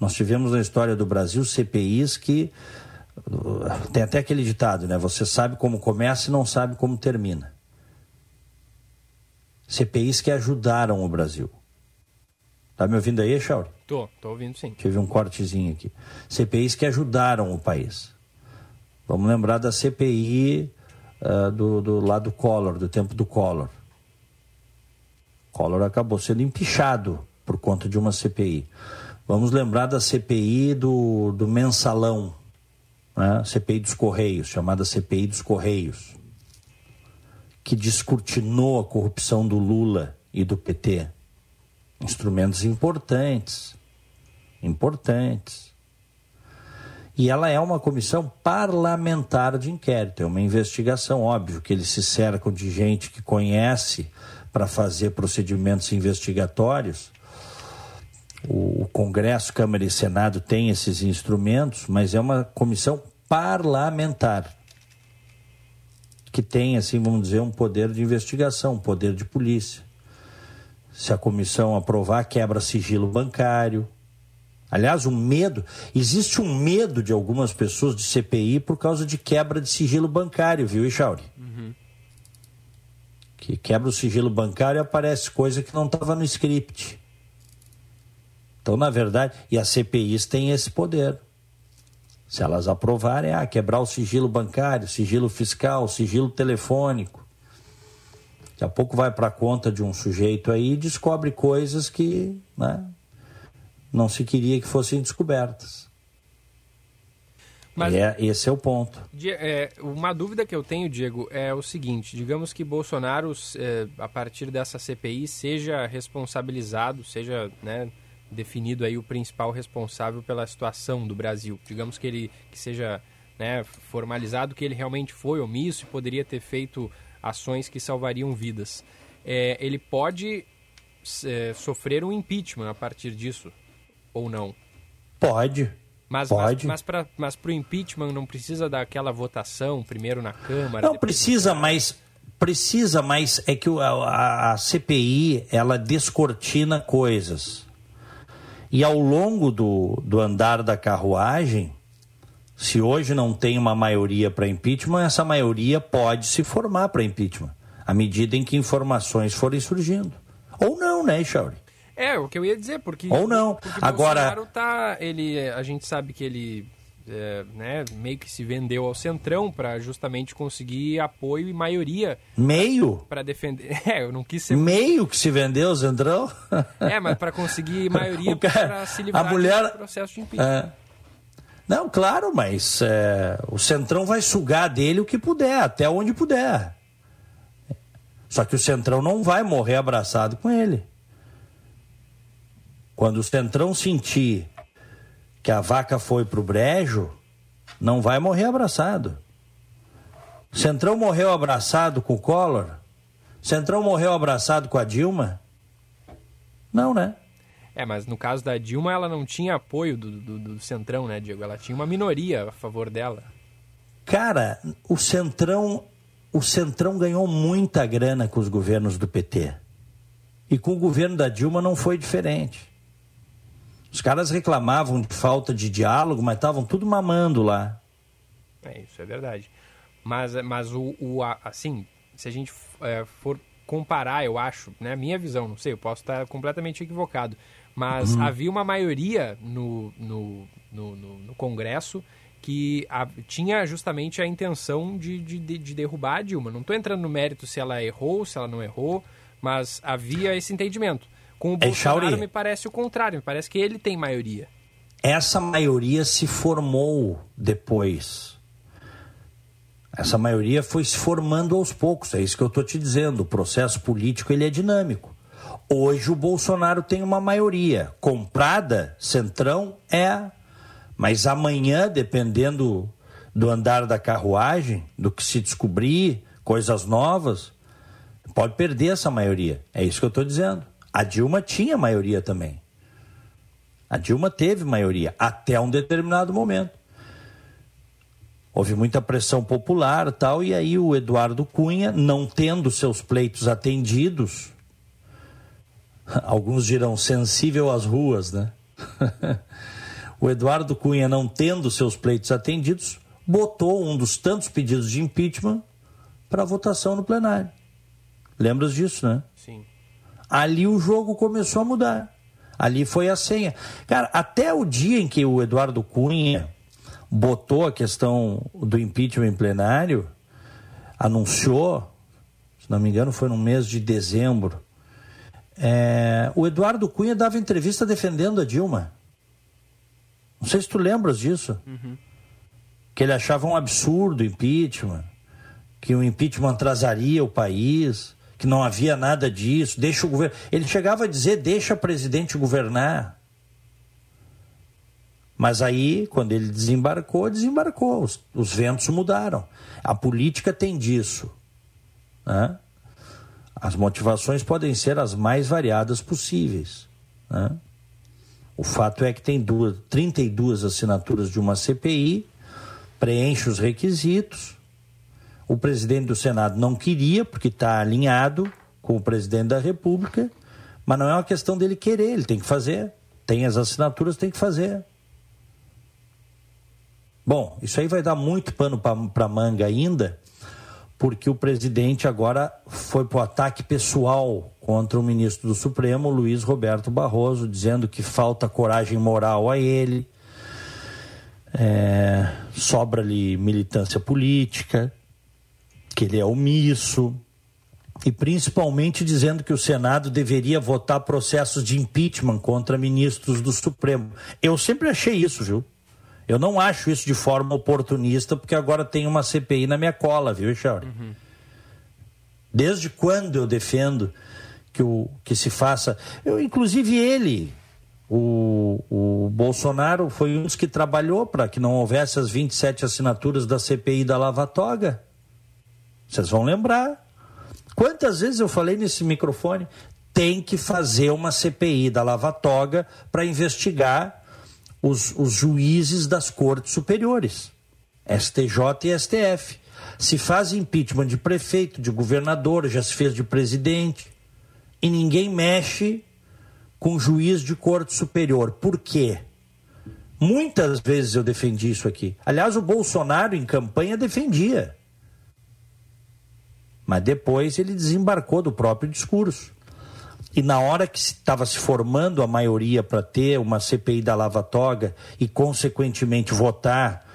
Nós tivemos na história do Brasil CPIs que uh, tem até aquele ditado, né? Você sabe como começa e não sabe como termina. CPIs que ajudaram o Brasil. Tá me ouvindo aí, Chauri? Tô, tô ouvindo sim. Tive um cortezinho aqui. CPIs que ajudaram o país. Vamos lembrar da CPI uh, do, do lado Collor, do tempo do Collor. Collor acabou sendo empichado por conta de uma CPI. Vamos lembrar da CPI do, do mensalão, né? CPI dos Correios, chamada CPI dos Correios, que descortinou a corrupção do Lula e do PT. Instrumentos importantes, importantes. E ela é uma comissão parlamentar de inquérito, é uma investigação, óbvio que eles se cercam de gente que conhece para fazer procedimentos investigatórios. O, Congresso, Câmara e Senado têm esses instrumentos, mas é uma comissão parlamentar que tem, assim, vamos dizer, um poder de investigação, um poder de polícia. Se a comissão aprovar, quebra sigilo bancário, Aliás, o medo, existe um medo de algumas pessoas de CPI por causa de quebra de sigilo bancário, viu, Ixauri? Uhum. Que quebra o sigilo bancário e aparece coisa que não estava no script. Então, na verdade, e as CPIs têm esse poder. Se elas aprovarem, ah, quebrar o sigilo bancário, sigilo fiscal, sigilo telefônico. Daqui a pouco vai para a conta de um sujeito aí e descobre coisas que né, não se queria que fossem descobertas. Mas é, esse é o ponto. É, uma dúvida que eu tenho, Diego, é o seguinte: digamos que Bolsonaro, é, a partir dessa CPI, seja responsabilizado, seja né, definido aí o principal responsável pela situação do Brasil. Digamos que ele que seja né, formalizado que ele realmente foi omisso e poderia ter feito ações que salvariam vidas. É, ele pode é, sofrer um impeachment a partir disso ou não? Pode, Mas, Pode. Mas, mas, mas para o impeachment não precisa daquela votação primeiro na Câmara? Não precisa, mas precisa, mas é que a, a, CPI ela descortina coisas. E ao longo do, do andar da carruagem, se hoje não tem uma maioria para impeachment, essa maioria pode se formar para impeachment, à medida em que informações forem surgindo. Ou não, né, Chauri? É, o que eu ia dizer, porque. Ou não. Porque Agora. Bolsonaro tá. Ele, a gente sabe que ele. É, né, meio que se vendeu ao centrão para justamente conseguir apoio e maioria. Meio? Para defender. <laughs> É, eu não quis ser. Meio que se vendeu ao centrão? É, mas para conseguir <laughs> maioria para se livrar a mulher, do processo de impeachment. É, não, claro, mas é, o centrão vai sugar dele o que puder, até onde puder. Só que o centrão não vai morrer abraçado com ele. Quando o Centrão sentir que a vaca foi pro brejo, não vai morrer abraçado. Centrão morreu abraçado com o Collor? Centrão morreu abraçado com a Dilma? Não, né? É, mas no caso da Dilma, ela não tinha apoio do, do, do Centrão, né, Diego? Ela tinha uma minoria a favor dela. Cara, o Centrão, o Centrão ganhou muita grana com os governos do PT. E com o governo da Dilma não foi diferente. Os caras reclamavam de falta de diálogo, mas estavam tudo mamando lá. É, isso é verdade. Mas, mas o, o assim, se a gente é, for comparar, eu acho, né, minha visão, não sei, eu posso estar completamente equivocado, mas uhum. havia uma maioria no, no, no, no, no Congresso que a, tinha justamente a intenção de, de, de derrubar a Dilma. Não estou entrando no mérito se ela errou, se ela não errou, mas havia esse entendimento. Com o é, Bolsonaro me parece o contrário, me parece que ele tem maioria. Essa maioria se formou depois. Essa maioria foi se formando aos poucos, é isso que eu estou te dizendo. O processo político ele é dinâmico. Hoje o Bolsonaro tem uma maioria. Comprada, centrão, é. Mas amanhã, dependendo do andar da carruagem, do que se descobrir, coisas novas, pode perder essa maioria. É isso que eu estou dizendo. A Dilma tinha maioria também. A Dilma teve maioria até um determinado momento. Houve muita pressão popular tal, e aí o Eduardo Cunha, não tendo seus pleitos atendidos, <laughs> alguns dirão sensível às ruas, né? <laughs> o Eduardo Cunha, não tendo seus pleitos atendidos, botou um dos tantos pedidos de impeachment para votação no plenário. Lembras disso, né? Sim ali o jogo começou a mudar. Ali foi a senha. Cara, até o dia em que o Eduardo Cunha botou a questão do impeachment em plenário, anunciou, se não me engano, foi no mês de dezembro. É, o Eduardo Cunha dava entrevista defendendo a Dilma. Não sei se tu lembras disso. Uhum. Que ele achava um absurdo o impeachment, que o impeachment atrasaria o país que não havia nada disso, deixa o governo. Ele chegava a dizer: deixa o presidente governar. Mas aí, quando ele desembarcou, desembarcou. Os, os ventos mudaram. A política tem disso. Né? As motivações podem ser as mais variadas possíveis. Né? O fato é que tem duas, 32 assinaturas de uma CPI, preenche os requisitos, o presidente do Senado não queria, porque está alinhado com o presidente da República, mas não é uma questão dele querer, ele tem que fazer. Tem as assinaturas, tem que fazer. Bom, isso aí vai dar muito pano para manga ainda, porque o presidente agora foi para o ataque pessoal contra o ministro do Supremo, Luiz Roberto Barroso, dizendo que falta coragem moral a ele, é, sobra-lhe militância política que ele é omisso, e principalmente dizendo que o Senado deveria votar processos de impeachment contra ministros do Supremo. Eu sempre achei isso, viu? Eu não acho isso de forma oportunista, porque agora tem uma CPI na minha cola, viu, Chauri? Uhum. Desde quando eu defendo que, o, que se faça. Eu, inclusive ele, o, o Bolsonaro, foi um dos que trabalhou para que não houvesse as 27 assinaturas da CPI da Lava Toga. Vocês vão lembrar. Quantas vezes eu falei nesse microfone? Tem que fazer uma CPI da Lava Toga para investigar os, os juízes das cortes superiores, STJ e STF. Se faz impeachment de prefeito, de governador, já se fez de presidente, e ninguém mexe com juiz de corte superior. Por quê? Muitas vezes eu defendi isso aqui. Aliás, o Bolsonaro em campanha defendia. Mas depois ele desembarcou do próprio discurso. E na hora que estava se formando a maioria para ter uma CPI da Lava Toga e, consequentemente, votar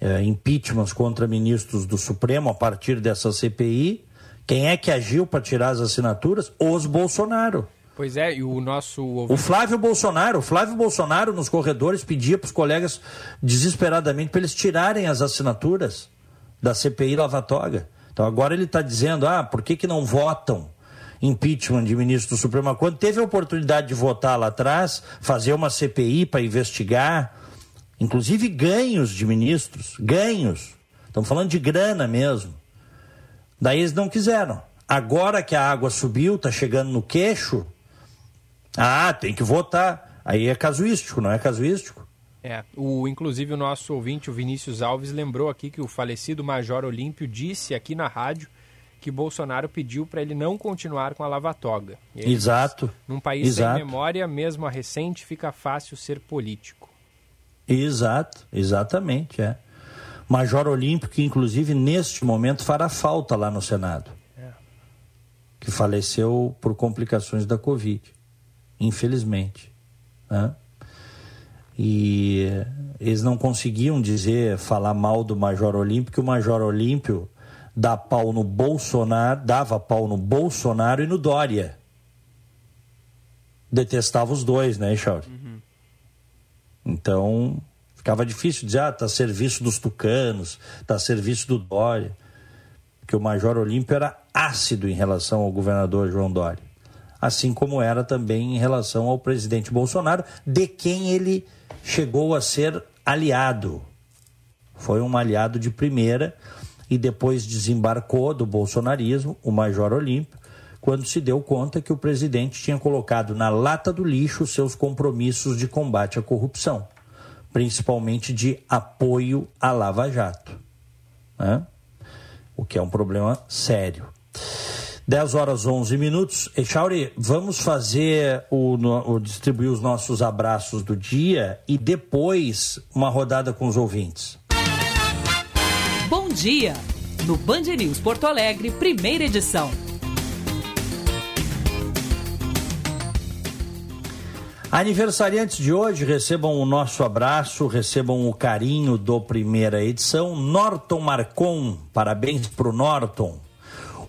é, impeachments contra ministros do Supremo a partir dessa CPI, quem é que agiu para tirar as assinaturas? Os Bolsonaro. Pois é, e o nosso. O Flávio Bolsonaro, o Flávio Bolsonaro nos corredores pedia para os colegas desesperadamente para eles tirarem as assinaturas da CPI Lava Toga. Então agora ele está dizendo: ah, por que, que não votam impeachment de ministro do Supremo? Quando teve a oportunidade de votar lá atrás, fazer uma CPI para investigar, inclusive ganhos de ministros, ganhos. Estamos falando de grana mesmo. Daí eles não quiseram. Agora que a água subiu, está chegando no queixo, ah, tem que votar. Aí é casuístico, não é casuístico? É, o, inclusive o nosso ouvinte, o Vinícius Alves, lembrou aqui que o falecido Major Olímpio disse aqui na rádio que Bolsonaro pediu para ele não continuar com a lava-toga. Exato. Disse, Num país Exato. sem memória, mesmo a recente, fica fácil ser político. Exato, exatamente, é. Major Olímpio, que inclusive neste momento fará falta lá no Senado. É. Que faleceu por complicações da Covid, infelizmente. Né? E eles não conseguiam dizer, falar mal do Major Olímpio, que o Major Olímpio dá pau no Bolsonaro, dava pau no Bolsonaro e no Dória. Detestava os dois, né, Chauri? Uhum. Então, ficava difícil dizer, ah, tá a serviço dos tucanos, tá a serviço do Dória. Porque o Major Olímpio era ácido em relação ao governador João Dória. Assim como era também em relação ao presidente Bolsonaro, de quem ele chegou a ser aliado. Foi um aliado de primeira e depois desembarcou do bolsonarismo, o Major Olímpio, quando se deu conta que o presidente tinha colocado na lata do lixo seus compromissos de combate à corrupção, principalmente de apoio à Lava Jato. Né? O que é um problema sério. 10 horas 11 minutos. Echauri, vamos fazer o, o, distribuir os nossos abraços do dia e depois uma rodada com os ouvintes. Bom dia! No Band News Porto Alegre, primeira edição. Aniversariantes de hoje, recebam o nosso abraço, recebam o carinho do primeira edição. Norton Marcon, parabéns pro Norton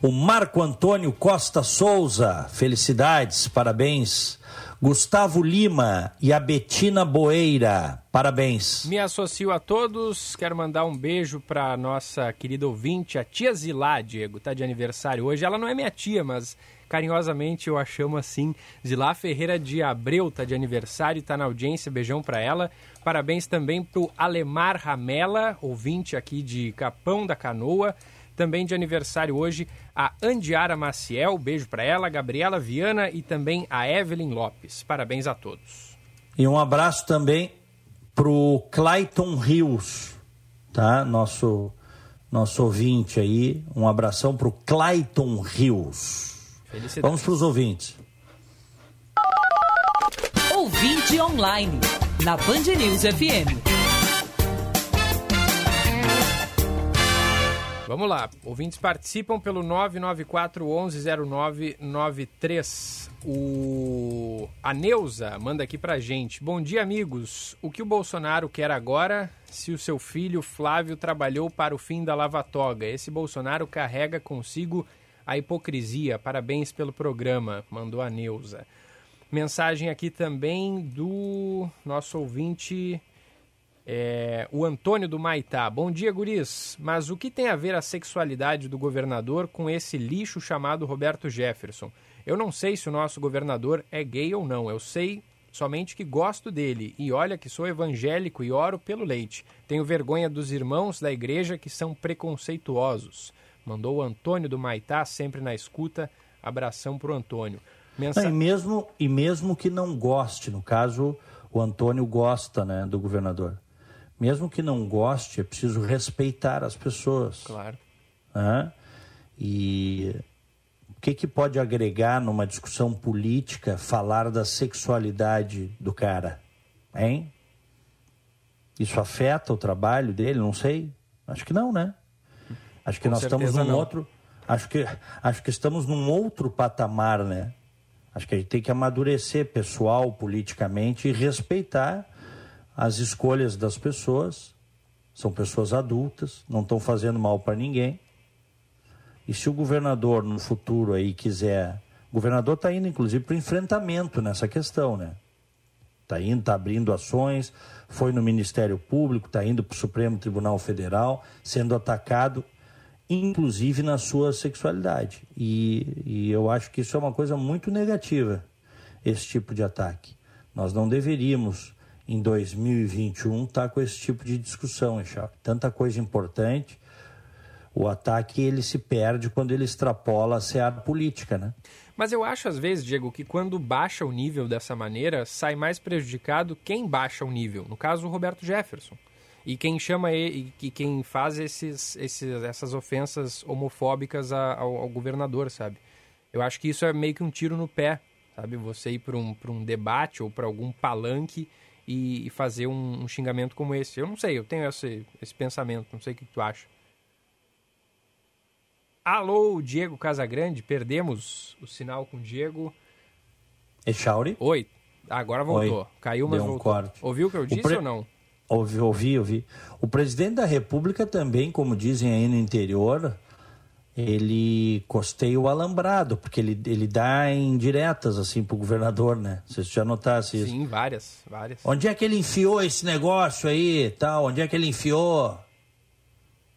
o Marco Antônio Costa Souza, felicidades, parabéns. Gustavo Lima e a Betina Boeira, parabéns. Me associo a todos, quero mandar um beijo para nossa querida ouvinte, a tia Zilá, Diego, tá de aniversário hoje. Ela não é minha tia, mas carinhosamente eu a chamo assim. Zilá Ferreira de Abreu tá de aniversário, tá na audiência, beijão para ela. Parabéns também pro Alemar Ramela, ouvinte aqui de Capão da Canoa. Também de aniversário hoje a Andiara Maciel, beijo para ela, Gabriela Viana e também a Evelyn Lopes. Parabéns a todos. E um abraço também pro Clayton Rios, tá? Nosso nosso ouvinte aí, um abração pro Clayton Rios. Vamos para os ouvintes. Ouvinte online na Band News FM. Vamos lá, ouvintes participam pelo 994 110993. O a Neuza manda aqui pra gente. Bom dia, amigos. O que o Bolsonaro quer agora se o seu filho Flávio trabalhou para o fim da lava-toga? Esse Bolsonaro carrega consigo a hipocrisia. Parabéns pelo programa, mandou a Neuza. Mensagem aqui também do nosso ouvinte é, o Antônio do Maitá. Bom dia, guris. Mas o que tem a ver a sexualidade do governador com esse lixo chamado Roberto Jefferson? Eu não sei se o nosso governador é gay ou não. Eu sei somente que gosto dele. E olha que sou evangélico e oro pelo leite. Tenho vergonha dos irmãos da igreja que são preconceituosos. Mandou o Antônio do Maitá, sempre na escuta. Abração pro Antônio. Mensa... e, mesmo, e mesmo que não goste, no caso, o Antônio gosta né, do governador. Mesmo que não goste, é preciso respeitar as pessoas. Claro. Né? E o que, que pode agregar numa discussão política falar da sexualidade do cara? Hein? Isso afeta o trabalho dele? Não sei. Acho que não, né? Acho que Com nós estamos num não. outro. Acho que, acho que estamos num outro patamar, né? Acho que a gente tem que amadurecer pessoal, politicamente e respeitar as escolhas das pessoas. São pessoas adultas, não estão fazendo mal para ninguém. E se o governador no futuro aí quiser. O governador está indo, inclusive, para o enfrentamento nessa questão, né? Está indo, está abrindo ações, foi no Ministério Público, está indo para o Supremo Tribunal Federal, sendo atacado, inclusive na sua sexualidade. E, e eu acho que isso é uma coisa muito negativa, esse tipo de ataque. Nós não deveríamos, em 2021, estar tá com esse tipo de discussão, Echau. Tanta coisa importante. O ataque ele se perde quando ele extrapola a seara política, né? Mas eu acho, às vezes, Diego, que quando baixa o nível dessa maneira, sai mais prejudicado quem baixa o nível. No caso, o Roberto Jefferson. E quem chama ele, e quem faz esses, esses, essas ofensas homofóbicas ao, ao, governador, sabe? Eu acho que isso é meio que um tiro no pé, sabe? Você ir para um, um debate ou para algum palanque e, e fazer um, um, xingamento como esse. Eu não sei, eu tenho esse, esse pensamento, não sei o que tu acha. Alô, Diego Casagrande, perdemos o sinal com o Diego. Echauri? Oi, agora voltou. Oi. Caiu, mas Deu um voltou. corte. Ouviu o que eu disse pre... ou não? Ouvi, ouvi, ouvi. O presidente da República também, como dizem aí no interior, ele costeia o alambrado, porque ele, ele dá indiretas assim pro governador, né? Se você já notasse isso. Sim, várias, várias. Onde é que ele enfiou esse negócio aí tal? Onde é que ele enfiou?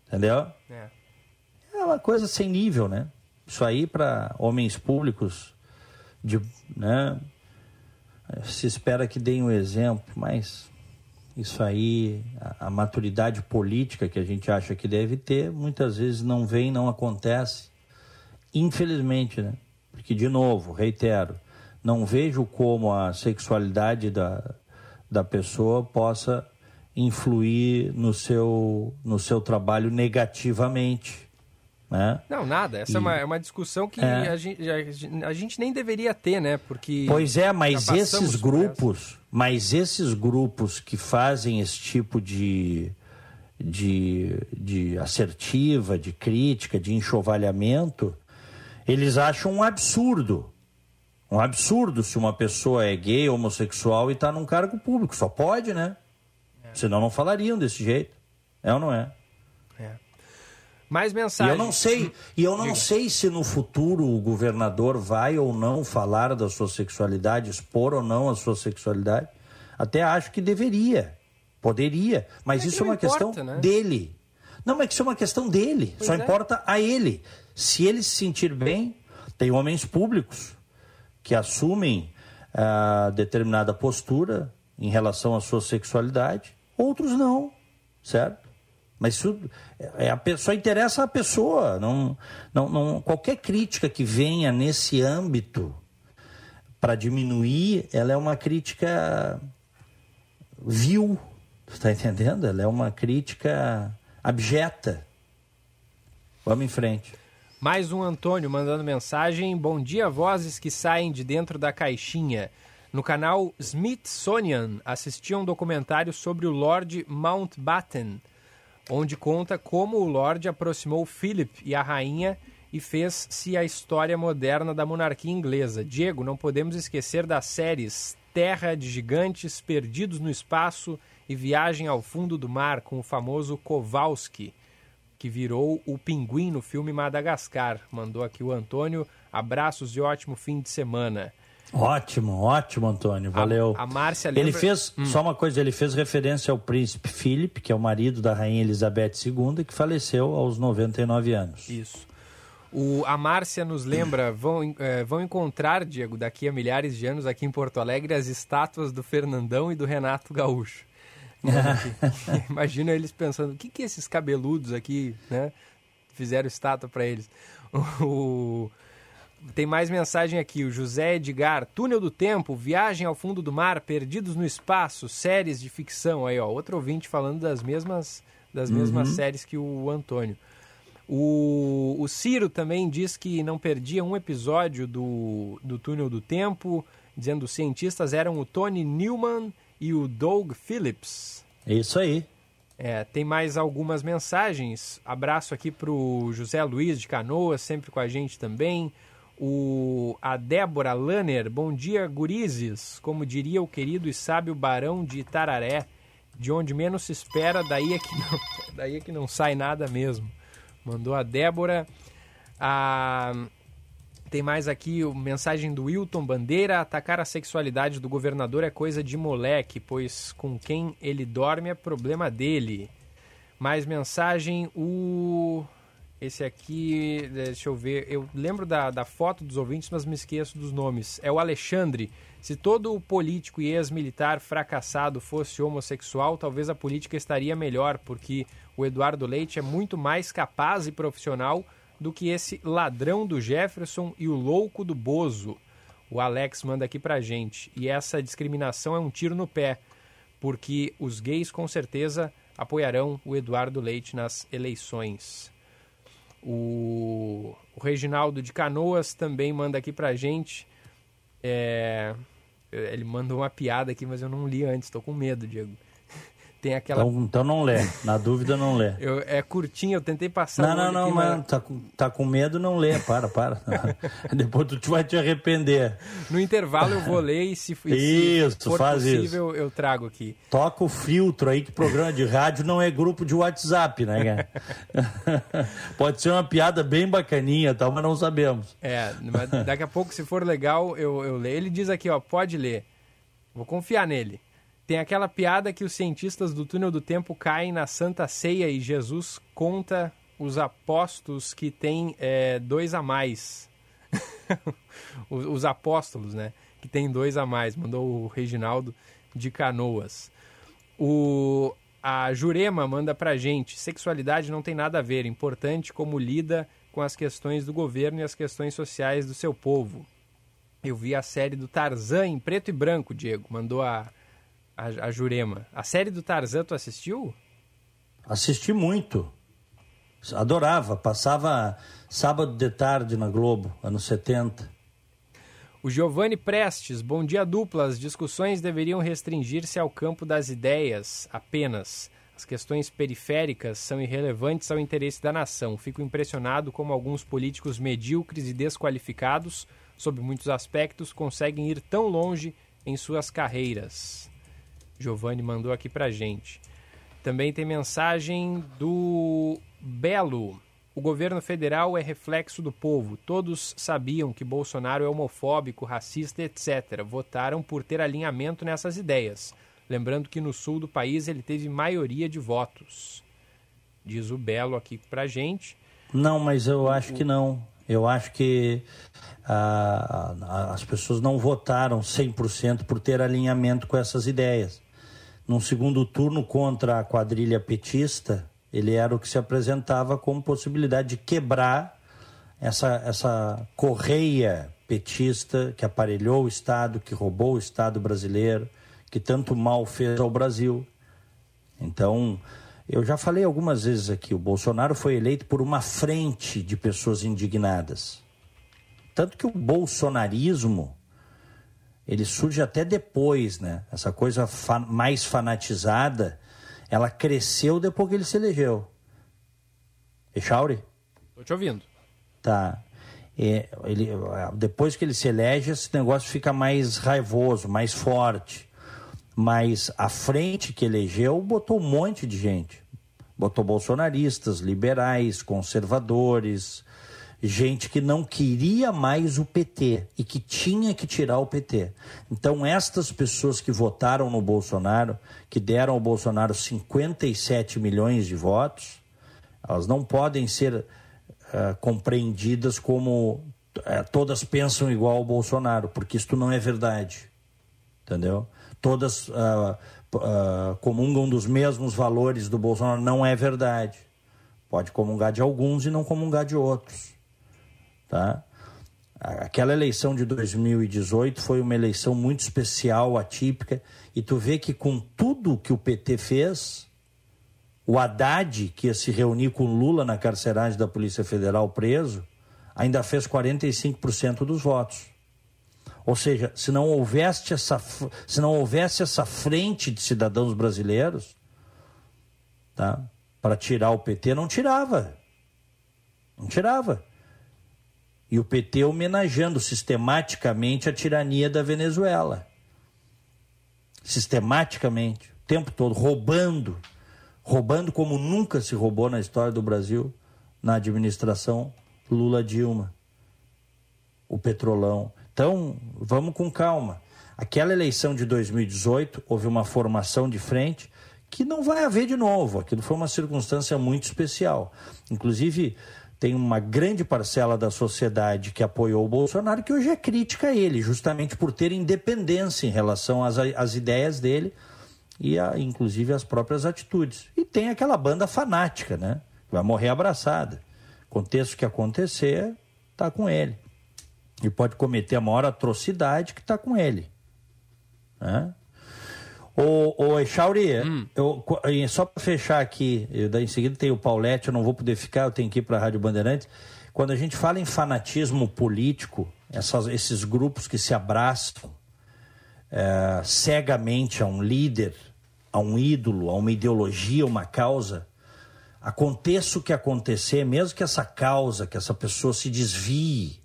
Entendeu? É. É uma coisa sem nível, né? Isso aí para homens públicos, de, né? Se espera que deem um exemplo, mas isso aí, a, a, maturidade política que a gente acha que deve ter, muitas vezes não vem, não acontece. Infelizmente, né? Porque, de novo, reitero, não vejo como a sexualidade da, da pessoa possa influir no seu, no seu trabalho negativamente. Né? Não, nada. Essa E- é, uma, é uma discussão que É. a, gente, a, a gente nem deveria ter, né? Porque. Pois é, mas esses grupos, mas esses grupos que fazem esse tipo de, de, de assertiva, de crítica, de enxovalhamento, eles acham um absurdo. Um absurdo se uma pessoa é gay, homossexual e está num cargo público. Só pode, né? Senão não falariam desse jeito. É ou não é? Mais E mensagens. eu não sei, e eu não sei se no futuro o governador vai ou não falar da sua sexualidade, expor ou não a sua sexualidade. Até acho que deveria, poderia, mas É que isso é uma questão importa, né? dele. Não, mas isso é uma questão dele. Pois Só é. importa a ele. Se ele se sentir bem, tem homens públicos que assumem ah, determinada postura em relação à sua sexualidade, outros não, certo? Mas isso é a pessoa interessa a pessoa, não, não, não qualquer crítica que venha nesse âmbito para diminuir, ela é uma crítica vil, está entendendo? Ela é uma crítica abjeta. Vamos em frente. Mais um Antônio mandando mensagem. Bom dia, vozes que saem de dentro da caixinha. No canal Smithsonian, assisti a um documentário sobre o Lord Mountbatten, onde conta como o Lord aproximou Philip e a rainha e fez-se a história moderna da monarquia inglesa. Diego, não podemos esquecer das séries Terra de Gigantes, Perdidos no Espaço e Viagem ao Fundo do Mar, com o famoso Kowalski que virou o pinguim no filme Madagascar. Mandou aqui o Antônio. Abraços e ótimo fim de semana. Ótimo, ótimo, Antônio. Valeu. A, a Márcia lembra... Ele fez, Hum. só uma coisa, ele fez referência ao príncipe Philip, que é o marido da rainha Elizabeth II, que faleceu aos 99 anos. Isso. O, a Márcia nos lembra, <clears throat> vão, eh, vão encontrar, Diego, daqui a milhares de anos aqui em Porto Alegre, as estátuas do Fernandão e do Renato Gaúcho. <laughs> <laughs> Imagina eles pensando, o que, que esses cabeludos aqui, né, fizeram estátua para eles? O, Tem mais mensagem aqui. O José Edgar, Túnel do Tempo, Viagem ao Fundo do Mar, Perdidos no Espaço, séries de ficção. Aí, ó, outro ouvinte falando das mesmas, das mesmas Uhum. séries que o Antônio. O, o Ciro também diz que não perdia um episódio do, do Túnel do Tempo, dizendo que os cientistas eram o Tony Newman e o Doug Phillips. É isso aí. É, tem mais algumas mensagens. Abraço aqui pro José Luiz de Canoas, sempre com a gente também. O, a Débora Lanner, bom dia, gurizes. Como diria o querido e sábio Barão de Itararé, de onde menos se espera, daí é que não, <laughs> daí é que não sai nada mesmo. Mandou a Débora. A, tem mais aqui mensagem do Wilton Bandeira. Atacar a sexualidade do governador é coisa de moleque, pois com quem ele dorme é problema dele. Mais mensagem, o. Esse aqui, deixa eu ver. Eu lembro da, da foto dos ouvintes, mas me esqueço dos nomes. É o Alexandre. Se todo político e ex-militar fracassado fosse homossexual, talvez a política estaria melhor, porque o Eduardo Leite é muito mais capaz e profissional do que esse ladrão do Jefferson e o louco do Bozo. O Alex manda aqui pra gente. E essa discriminação é um tiro no pé, porque os gays com certeza apoiarão o Eduardo Leite nas eleições. O, o Reginaldo de Canoas também manda aqui pra gente. É, ele mandou uma piada aqui, mas eu não li antes, tô com medo, Diego. Tem aquela. Então, então não lê. Na dúvida, não lê. Eu, é curtinho, eu tentei passar. Não, não, não, aqui, mas tá, com- tá com medo, não lê. Para, para. <laughs> Depois tu vai te arrepender. No intervalo eu vou ler e se, e Isso, se for faz possível eu trago aqui. Toca o filtro aí, que programa de rádio não é grupo de WhatsApp, né, cara? <laughs> Pode ser uma piada bem bacaninha, tal, mas não sabemos. É, mas daqui a pouco, se for legal, eu, eu leio. Ele diz aqui, ó, pode ler. Vou confiar nele. Tem aquela piada que os cientistas do túnel do tempo caem na Santa Ceia e Jesus conta os apostos que tem é, dois a mais. <laughs> os, os apóstolos, né? Que tem dois a mais. Mandou o Reginaldo de Canoas. O, a Jurema manda pra gente: sexualidade não tem nada a ver. Importante como lida com as questões do governo e as questões sociais do seu povo. Eu vi a série do Tarzan em preto e branco, Diego. Mandou a, a, a Jurema. A série do Tarzan, tu assistiu? Assisti muito. Adorava. Passava sábado de tarde na Globo, anos 70. O Giovanni Prestes, bom dia dupla. As discussões deveriam restringir-se ao campo das ideias apenas. As questões periféricas são irrelevantes ao interesse da nação. Fico impressionado como alguns políticos medíocres e desqualificados, sob muitos aspectos, conseguem ir tão longe em suas carreiras. Giovanni mandou aqui pra gente. Também tem mensagem do Belo. O governo federal é reflexo do povo. Todos sabiam que Bolsonaro é homofóbico, racista, etc. Votaram por ter alinhamento nessas ideias. Lembrando que no sul do país ele teve maioria de votos. Diz o Belo aqui pra gente. Não, mas eu acho que não. Eu acho que ah, ah, as pessoas não votaram 100% por ter alinhamento com essas ideias. Num segundo turno contra a quadrilha petista, ele era o que se apresentava como possibilidade de quebrar essa, essa correia petista que aparelhou o Estado, que roubou o Estado brasileiro, que tanto mal fez ao Brasil. Então, eu já falei algumas vezes aqui, o Bolsonaro foi eleito por uma frente de pessoas indignadas. Tanto que o bolsonarismo, ele surge até depois, né? Essa coisa fa mais fanatizada, ela cresceu depois que ele se elegeu. Echauri? Tô te ouvindo. Tá. É, ele, depois que ele se elege, esse negócio fica mais raivoso, mais forte. Mas a frente que elegeu botou um monte de gente. Botou bolsonaristas, liberais, conservadores, gente que não queria mais o PT e que tinha que tirar o PT. Então, estas pessoas que votaram no Bolsonaro, que deram ao Bolsonaro 57 milhões de votos, elas não podem ser uh, compreendidas como uh, todas pensam igual ao Bolsonaro, porque isto não é verdade. Entendeu? Todas uh, comungam dos mesmos valores do Bolsonaro, não é verdade. Pode comungar de alguns e não comungar de outros. Tá? Aquela eleição de 2018 foi uma eleição muito especial, atípica, e tu vê que com tudo que o PT fez, o Haddad, que ia se reunir com Lula na carceragem da Polícia Federal preso, ainda fez 45% dos votos. Ou seja, se não houvesse essa, se não houvesse essa frente de cidadãos brasileiros, tá? Para tirar o PT, não tirava. Não tirava. E o PT homenageando sistematicamente a tirania da Venezuela. Sistematicamente, o tempo todo, roubando, roubando como nunca se roubou na história do Brasil, na administração Lula-Dilma. O petrolão. Então, vamos com calma. Aquela eleição de 2018, houve uma formação de frente que não vai haver de novo. Aquilo foi uma circunstância muito especial. Inclusive, tem uma grande parcela da sociedade que apoiou o Bolsonaro que hoje é crítica a ele, justamente por ter independência em relação às, às ideias dele e, a, inclusive, às próprias atitudes. E tem aquela banda fanática, né? Vai morrer abraçada. Aconteça o que acontecer, está com ele. E pode cometer a maior atrocidade que está com ele. Né? Ô, ô Echauri, hum. eu, só para fechar aqui, eu, daí em seguida tem o Paulette, eu não vou poder ficar, eu tenho que ir para a Rádio Bandeirantes. Quando a gente fala em fanatismo político, essas, esses grupos que se abraçam é, cegamente a um líder, a um ídolo, a uma ideologia, uma causa, aconteça o que acontecer, mesmo que essa causa, que essa pessoa se desvie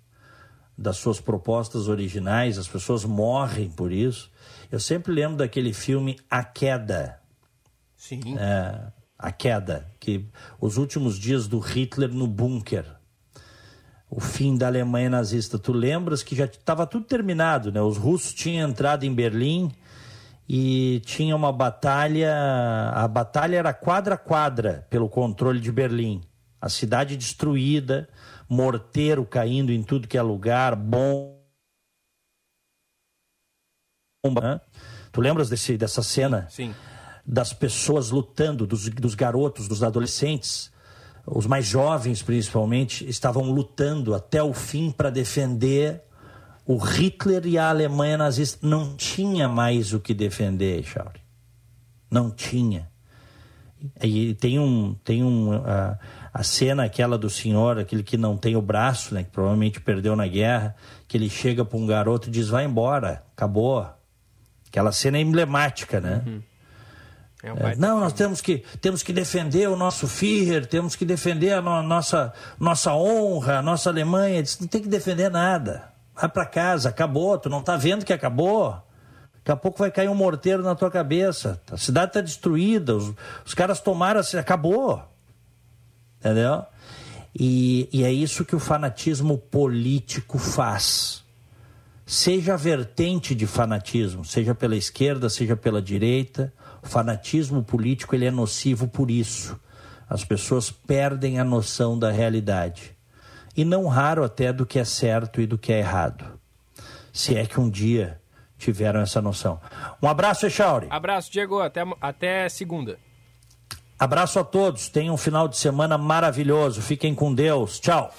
das suas propostas originais, as pessoas morrem por isso eu sempre lembro daquele filme A Queda. Sim. É, a Queda, que os últimos dias do Hitler no bunker. O fim da Alemanha nazista. Tu lembras que já estava tudo terminado, né? Os russos tinham entrado em Berlim e tinha uma batalha. A batalha era quadra a quadra pelo controle de Berlim. A cidade destruída, morteiro caindo em tudo que é lugar, bom né? Tu lembras desse, dessa cena? Sim. Das pessoas lutando, dos, dos garotos, dos adolescentes, os mais jovens principalmente, estavam lutando até o fim para defender o Hitler e a Alemanha nazista. Não tinha mais o que defender, Charles. Não tinha. E tem um. Tem um a, a cena aquela do senhor, aquele que não tem o braço, né, que provavelmente perdeu na guerra, que ele chega para um garoto e diz: vai embora, acabou Aquela cena é emblemática, né? Uhum. É um é, não, nós temos que, temos que defender o nosso Führer, temos que defender a no, nossa, nossa honra, a nossa Alemanha. Diz, não tem que defender nada. Vai para casa, acabou. Tu não tá vendo que acabou? Daqui a pouco vai cair um morteiro na tua cabeça. A cidade está destruída, os, os caras tomaram, acabou. Entendeu? E, e é isso que o fanatismo político faz seja a vertente de fanatismo, seja pela esquerda, seja pela direita, o fanatismo político ele é nocivo por isso. As pessoas perdem a noção da realidade. E não raro até do que é certo e do que é errado. Se é que um dia tiveram essa noção. Um abraço, Echauri. Abraço, Diego. Até, até segunda. Abraço a todos. Tenham um final de semana maravilhoso. Fiquem com Deus. Tchau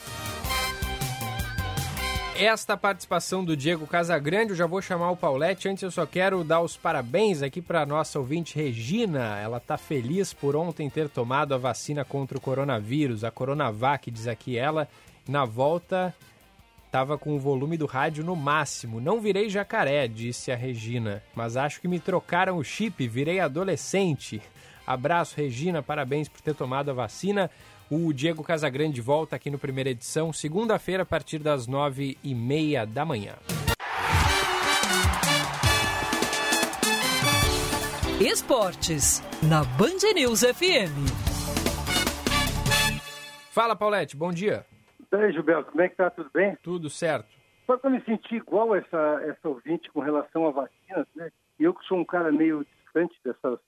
esta participação do Diego Casagrande. Eu já vou chamar o Paulette. Antes, eu só quero dar os parabéns aqui para nossa ouvinte Regina. Ela está feliz por ontem ter tomado a vacina contra o coronavírus, a Coronavac, diz aqui ela. Na volta, estava com o volume do rádio no máximo. Não virei jacaré, disse a Regina, mas acho que me trocaram o chip, virei adolescente. Abraço, Regina, parabéns por ter tomado a vacina. O Diego Casagrande volta aqui no primeira edição, segunda-feira, a partir das nove e meia da manhã. Esportes, na Band News FM. Fala, Paulette, bom dia. E aí, Gilberto, como é que tá? Tudo bem? Tudo certo. Só que eu me senti igual essa, essa ouvinte com relação a vacinas, né? E eu que sou um cara meio distante dessas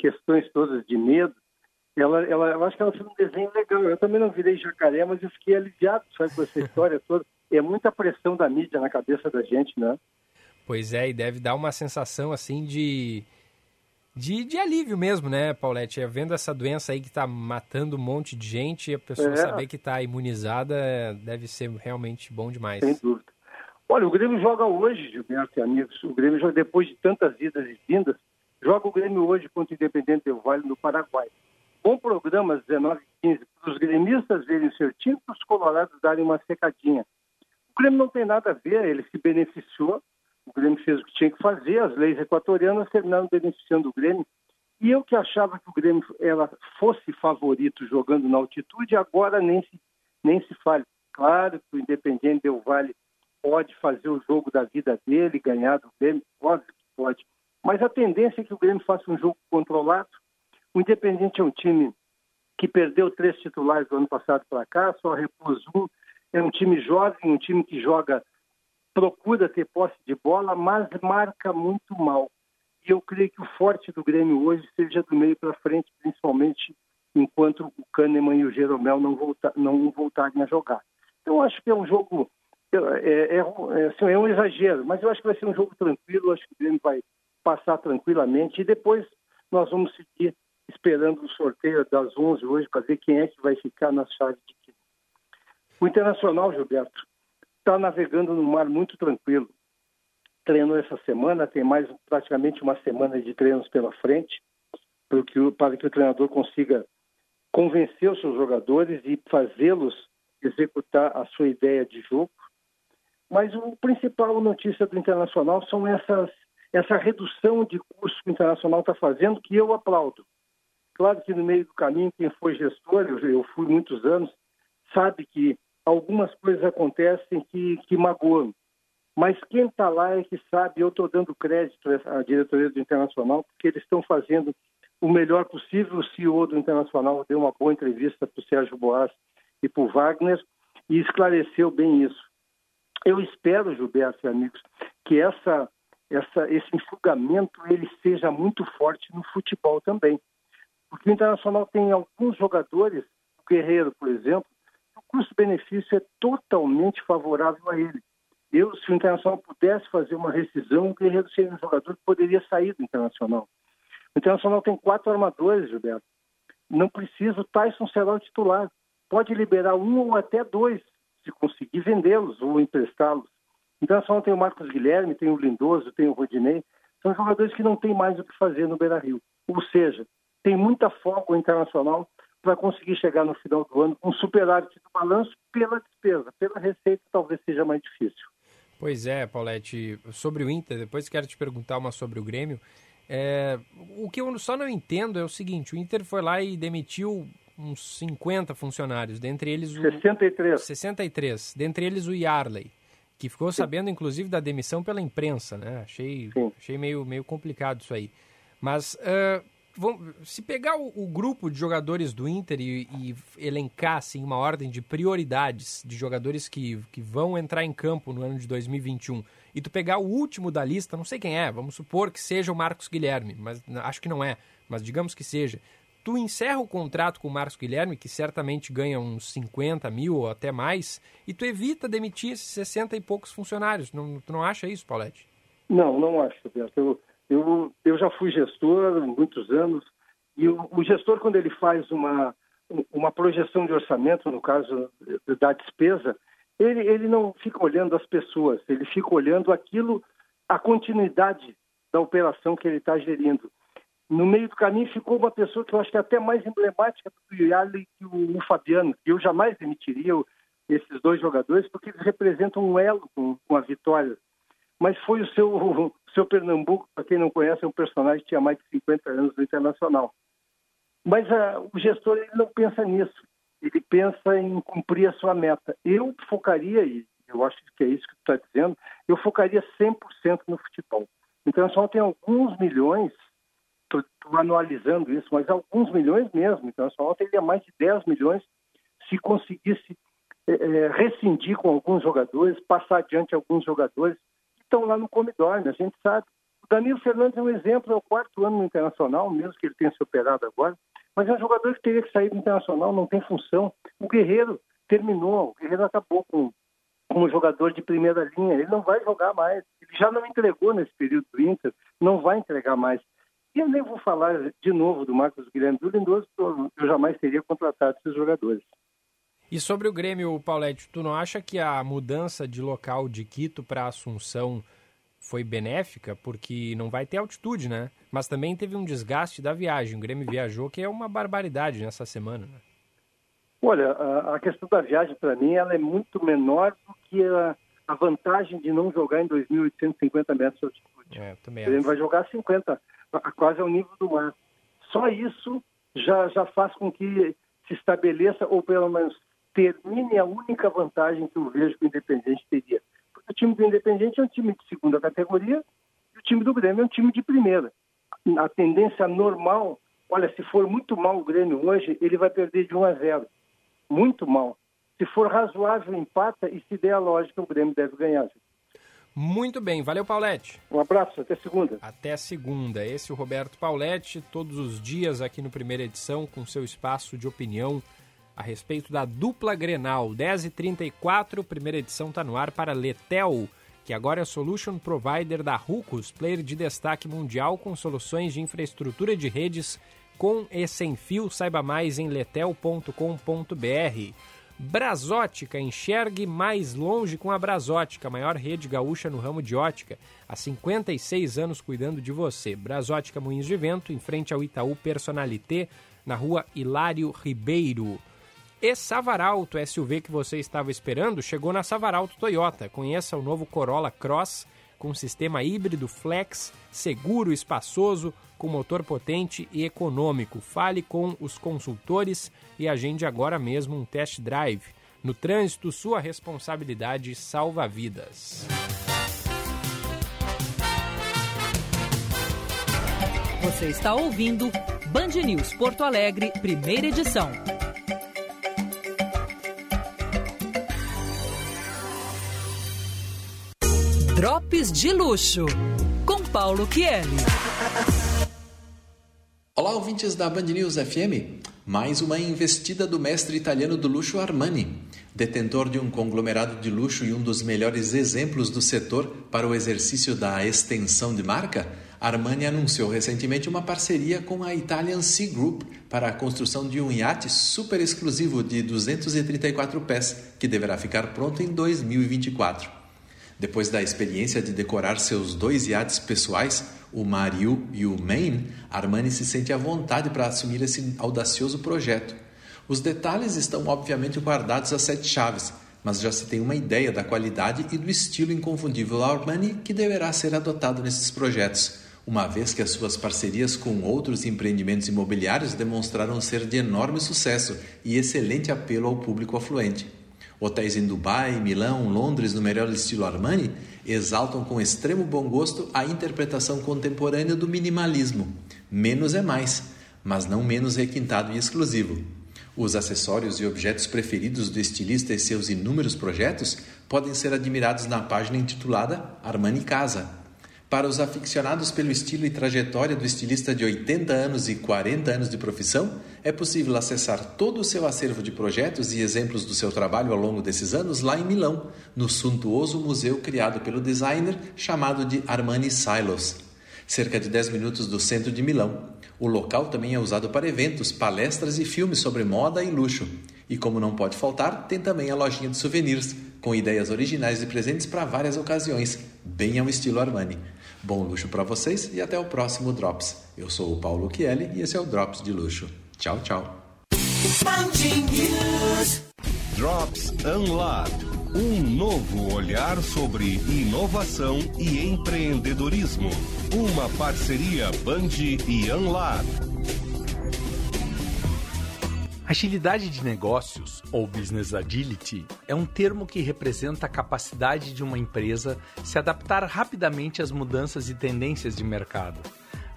questões todas de medo, ela, ela, eu acho que ela fez um desenho legal. Eu também não virei jacaré, mas eu fiquei aliviado sabe, com essa <laughs> história toda. É muita pressão da mídia na cabeça da gente, né? Pois é, e deve dar uma sensação assim de, de, de alívio mesmo, né, Paulette? Vendo essa doença aí que está matando um monte de gente, a pessoa é. saber que está imunizada deve ser realmente bom demais. Sem dúvida. Olha, o Grêmio joga hoje, Gilberto e amigos. O Grêmio joga depois de tantas idas e vindas, joga o Grêmio hoje contra o Independente Del Vale no Paraguai. Bom programa, 19 e 15, para os gremistas verem seu time, para os colorados darem uma secadinha. O Grêmio não tem nada a ver, ele se beneficiou, o Grêmio fez o que tinha que fazer, as leis equatorianas terminaram beneficiando o Grêmio. E eu que achava que o Grêmio ela fosse favorito jogando na altitude, agora nem se, nem se fale. Claro que o Independente Del Vale pode fazer o jogo da vida dele, ganhar do Grêmio, óbvio que pode. Mas a tendência é que o Grêmio faça um jogo controlado. O Independente é um time que perdeu três titulares do ano passado para cá, só repôs um. É um time jovem, um time que joga, procura ter posse de bola, mas marca muito mal. E eu creio que o forte do Grêmio hoje seja do meio para frente, principalmente enquanto o Kahneman e o Jeromel não, volta, não voltarem a jogar. Então, acho que é um jogo é, é, é, assim, é, um exagero, mas eu acho que vai ser um jogo tranquilo, acho que o Grêmio vai passar tranquilamente e depois nós vamos seguir esperando o sorteio das 11 hoje para ver quem é que vai ficar nas chaves de quem. O Internacional, Gilberto, está navegando no mar muito tranquilo. Treinou essa semana, tem mais praticamente uma semana de treinos pela frente, para que, para que o treinador consiga convencer os seus jogadores e fazê-los executar a sua ideia de jogo. Mas o principal notícia do Internacional são essas, essa redução de custo que o Internacional está fazendo, que eu aplaudo. Claro que no meio do caminho, quem foi gestor, eu, fui muitos anos, sabe que algumas coisas acontecem que, que magoam. Mas quem está lá é que sabe, eu estou dando crédito à diretoria do Internacional, porque eles estão fazendo o melhor possível. O CEO do Internacional deu uma boa entrevista para o Sérgio Boas e para o Wagner e esclareceu bem isso. Eu espero, Gilberto e amigos, que essa, essa, esse enxugamento ele seja muito forte no futebol também. Porque o Internacional tem alguns jogadores, o Guerreiro, por exemplo, o custo-benefício é totalmente favorável a ele. Eu, se o Internacional pudesse fazer uma rescisão, o Guerreiro seria um jogador que poderia sair do Internacional. O Internacional tem quatro armadores, Gilberto. Não precisa, o Tyson será o titular. Pode liberar um ou até dois se conseguir vendê-los ou emprestá-los. Então, só tem o Marcos Guilherme, tem o Lindoso, tem o Rodinei. São jogadores que não têm mais o que fazer no Beira-Rio. Ou seja, tem muita folga internacional para conseguir chegar no final do ano com superávit do balanço pela despesa. Pela receita, talvez seja mais difícil. Pois é, Paulette. Sobre o Inter, depois quero te perguntar uma sobre o Grêmio. É, o que eu só não entendo é o seguinte: o Inter foi lá e demitiu uns 50 funcionários, dentre eles o... 63. 63, dentre eles o Yarley, que ficou sabendo inclusive da demissão pela imprensa, né? Achei, achei meio, meio complicado isso aí. Mas uh, se pegar o, o, grupo de jogadores do Inter e, e, elencar assim, uma ordem de prioridades de jogadores que, que vão entrar em campo no ano de 2021 e tu pegar o último da lista, não sei quem é, vamos supor que seja o Marcos Guilherme, mas acho que não é, mas digamos que seja tu encerra o contrato com o Marcos Guilherme, que certamente ganha uns 50 mil ou até mais, e tu evita demitir esses 60 e poucos funcionários. Não, tu não acha isso, Paulette? Não, não acho, Roberto. Eu, eu, eu já fui gestor muitos anos, e o, o gestor, quando ele faz uma, uma projeção de orçamento, no caso da despesa, ele, ele não fica olhando as pessoas, ele fica olhando aquilo, a continuidade da operação que ele está gerindo. No meio do caminho ficou uma pessoa que eu acho que é até mais emblemática do Yali que o, o Fabiano, eu jamais demitiria esses dois jogadores, porque eles representam um elo com a vitória. Mas foi o seu, o seu Pernambuco, para quem não conhece, é um personagem que tinha mais de 50 anos no Internacional. Mas a, o gestor ele não pensa nisso, ele pensa em cumprir a sua meta. Eu focaria, e eu acho que é isso que tu está dizendo, eu focaria 100% no futebol. O Internacional tem alguns milhões estou anualizando isso, mas alguns milhões mesmo. Então, só teria mais de 10 milhões se conseguisse é, rescindir com alguns jogadores, passar adiante alguns jogadores estão lá no Comidorme, a gente sabe. O Danilo Fernandes é um exemplo, é o quarto ano no Internacional, mesmo que ele tenha se operado agora, mas é um jogador que teria que sair do Internacional, não tem função. O Guerreiro terminou, o Guerreiro acabou com como jogador de primeira linha, ele não vai jogar mais. Ele já não entregou nesse período do Inter, não vai entregar mais. E eu nem vou falar de novo do Marcos Guilherme do Lindoso, eu jamais teria contratado esses jogadores. E sobre o Grêmio, Paulette, tu não acha que a mudança de local de Quito para Assunção foi benéfica? Porque não vai ter altitude, né? Mas também teve um desgaste da viagem. O Grêmio viajou, que é uma barbaridade nessa semana. Né? Olha, a, questão da viagem, para mim, ela é muito menor do que a, a vantagem de não jogar em 2.850 metros de altitude. É, também Ele vai jogar 50, quase ao nível do mar. Só isso já, já faz com que se estabeleça, ou pelo menos termine a única vantagem que eu vejo que o Independente teria. Porque o time do Independente é um time de segunda categoria e o time do Grêmio é um time de primeira. A tendência normal, olha, se for muito mal o Grêmio hoje, ele vai perder de 1 a 0. Muito mal. Se for razoável, empata e se der a lógica, o Grêmio deve ganhar. Muito bem, valeu Paulette. Um abraço, até segunda. Até segunda. Esse é o Roberto Paulette, todos os dias aqui no Primeira Edição, com seu espaço de opinião a respeito da dupla Grenal. 10h34, primeira edição está no ar para Letel, que agora é Solution Provider da Rucos, player de destaque mundial com soluções de infraestrutura de redes com e sem fio. Saiba mais em letel.com.br. Brasótica, enxergue mais longe com a Brasótica, maior rede gaúcha no ramo de ótica. Há 56 anos cuidando de você. Brasótica Moinhos de Vento, em frente ao Itaú Personalité, na rua Hilário Ribeiro. E Savaralto SUV que você estava esperando chegou na Savaralto Toyota. Conheça o novo Corolla Cross com sistema híbrido flex, seguro, espaçoso, com motor potente e econômico. Fale com os consultores e agende agora mesmo um test drive. No trânsito, sua responsabilidade salva vidas. Você está ouvindo Band News Porto Alegre, primeira edição. Drops de Luxo, com Paulo Chielli. Olá, ouvintes da Band News FM. Mais uma investida do mestre italiano do luxo Armani. Detentor de um conglomerado de luxo e um dos melhores exemplos do setor para o exercício da extensão de marca, Armani anunciou recentemente uma parceria com a Italian Sea Group para a construção de um iate super exclusivo de 234 pés, que deverá ficar pronto em 2024. Depois da experiência de decorar seus dois iates pessoais, o Mariu e o Maine, Armani se sente à vontade para assumir esse audacioso projeto. Os detalhes estão obviamente guardados a sete chaves, mas já se tem uma ideia da qualidade e do estilo inconfundível Armani que deverá ser adotado nesses projetos, uma vez que as suas parcerias com outros empreendimentos imobiliários demonstraram ser de enorme sucesso e excelente apelo ao público afluente. Hotéis em Dubai, Milão, Londres, no melhor estilo Armani, exaltam com extremo bom gosto a interpretação contemporânea do minimalismo. Menos é mais, mas não menos requintado e exclusivo. Os acessórios e objetos preferidos do estilista e seus inúmeros projetos podem ser admirados na página intitulada Armani Casa, para os aficionados pelo estilo e trajetória do estilista de 80 anos e 40 anos de profissão, é possível acessar todo o seu acervo de projetos e exemplos do seu trabalho ao longo desses anos lá em Milão, no suntuoso museu criado pelo designer chamado de Armani Silos, cerca de 10 minutos do centro de Milão. O local também é usado para eventos, palestras e filmes sobre moda e luxo. E como não pode faltar, tem também a lojinha de souvenirs, com ideias originais de presentes para várias ocasiões, bem ao estilo Armani. Bom luxo para vocês e até o próximo Drops. Eu sou o Paulo Chielli e esse é o Drops de Luxo. Tchau, tchau. Drops Unlocked. Um novo olhar sobre inovação e empreendedorismo. Uma parceria Band e Unlocked. Agilidade de negócios, ou business agility, é um termo que representa a capacidade de uma empresa se adaptar rapidamente às mudanças e tendências de mercado,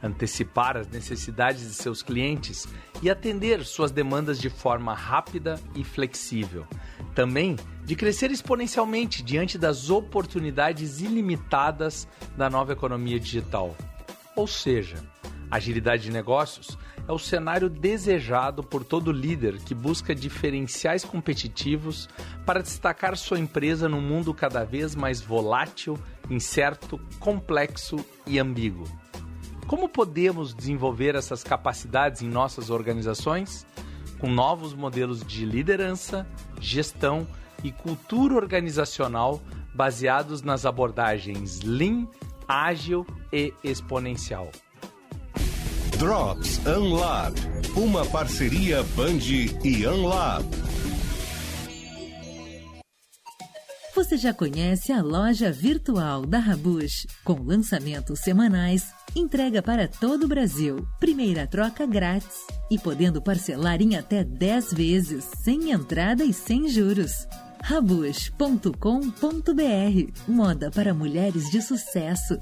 antecipar as necessidades de seus clientes e atender suas demandas de forma rápida e flexível. Também de crescer exponencialmente diante das oportunidades ilimitadas da nova economia digital. Ou seja, agilidade de negócios é o cenário desejado por todo líder que busca diferenciais competitivos para destacar sua empresa num mundo cada vez mais volátil, incerto, complexo e ambíguo. Como podemos desenvolver essas capacidades em nossas organizações? com novos modelos de liderança, gestão e cultura organizacional baseados nas abordagens Lean, ágil e exponencial. Drops Unlab, uma parceria Band e Unlab. Você já conhece a loja virtual da Rabush? Com lançamentos semanais, entrega para todo o Brasil, primeira troca grátis e podendo parcelar em até 10 vezes, sem entrada e sem juros. Rabush.com.br Moda para mulheres de sucesso.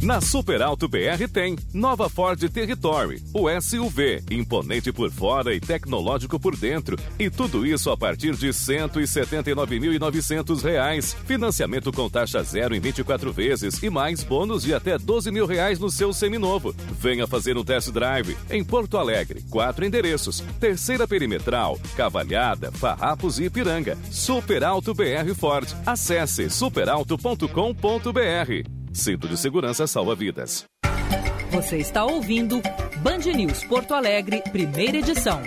Na Super Alto BR tem nova Ford Territory, o SUV, imponente por fora e tecnológico por dentro. E tudo isso a partir de R$ 179.900. Financiamento com taxa zero em 24 vezes e mais bônus de até 12 mil reais no seu seminovo. Venha fazer um test drive em Porto Alegre, quatro endereços: Terceira Perimetral, Cavalhada, Farrapos e Ipiranga. Super Alto BR Ford. Acesse superalto.com.br. Cinto de segurança salva vidas. Você está ouvindo Band News Porto Alegre, primeira edição.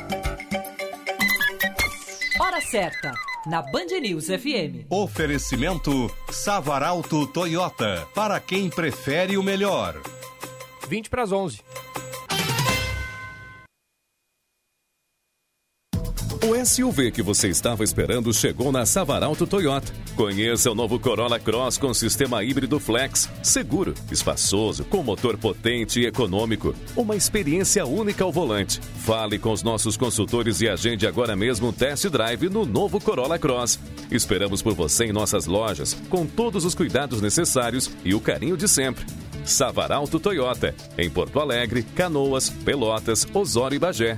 Hora certa, na Band News FM. Oferecimento Savaralto Toyota, para quem prefere o melhor. 20 para as 11. O SUV que você estava esperando chegou na Savaralto Toyota. Conheça o novo Corolla Cross com sistema híbrido flex, seguro, espaçoso, com motor potente e econômico. Uma experiência única ao volante. Fale com os nossos consultores e agende agora mesmo um test drive no novo Corolla Cross. Esperamos por você em nossas lojas, com todos os cuidados necessários e o carinho de sempre. Savaralto Toyota, em Porto Alegre, Canoas, Pelotas, Osório e Bagé.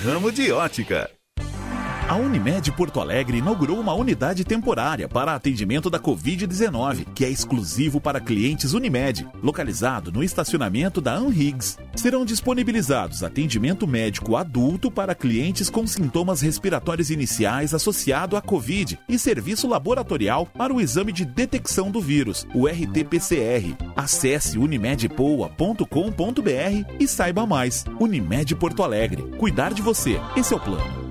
ramo de ótica. A Unimed Porto Alegre inaugurou uma unidade temporária para atendimento da Covid-19, que é exclusivo para clientes Unimed, localizado no estacionamento da Anrigs. Serão disponibilizados atendimento médico adulto para clientes com sintomas respiratórios iniciais associado à Covid e serviço laboratorial para o exame de detecção do vírus, o RT-PCR. Acesse unimedpoa.com.br e saiba mais. Unimed Porto Alegre. Cuidar de você. Esse é o plano.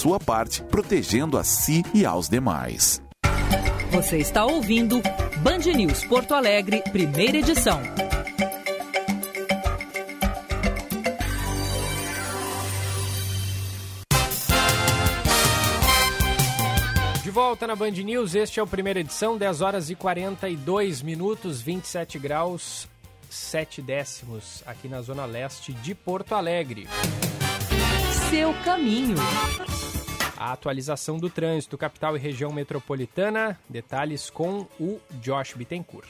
sua parte, protegendo a si e aos demais. Você está ouvindo Band News Porto Alegre, primeira edição. De volta na Band News, este é o primeira edição, 10 horas e 42 minutos, 27 graus, 7 décimos, aqui na zona leste de Porto Alegre. Seu caminho. A atualização do trânsito, capital e região metropolitana. Detalhes com o Josh Bittencourt.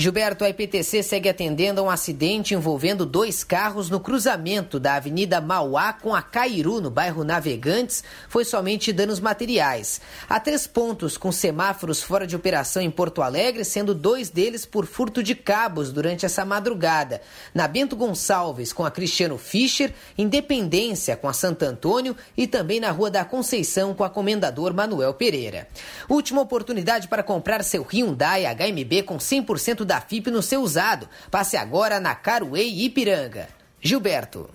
Gilberto, a IPTC segue atendendo a um acidente envolvendo dois carros no cruzamento da Avenida Mauá com a Cairu, no bairro Navegantes. Foi somente danos materiais. Há três pontos com semáforos fora de operação em Porto Alegre, sendo dois deles por furto de cabos durante essa madrugada. Na Bento Gonçalves com a Cristiano Fischer, Independência com a Santo Antônio e também na Rua da Conceição com a Comendador Manuel Pereira. Última oportunidade para comprar seu Hyundai HMB com 100% da FIP no seu usado. Passe agora na Caruei Ipiranga. Gilberto.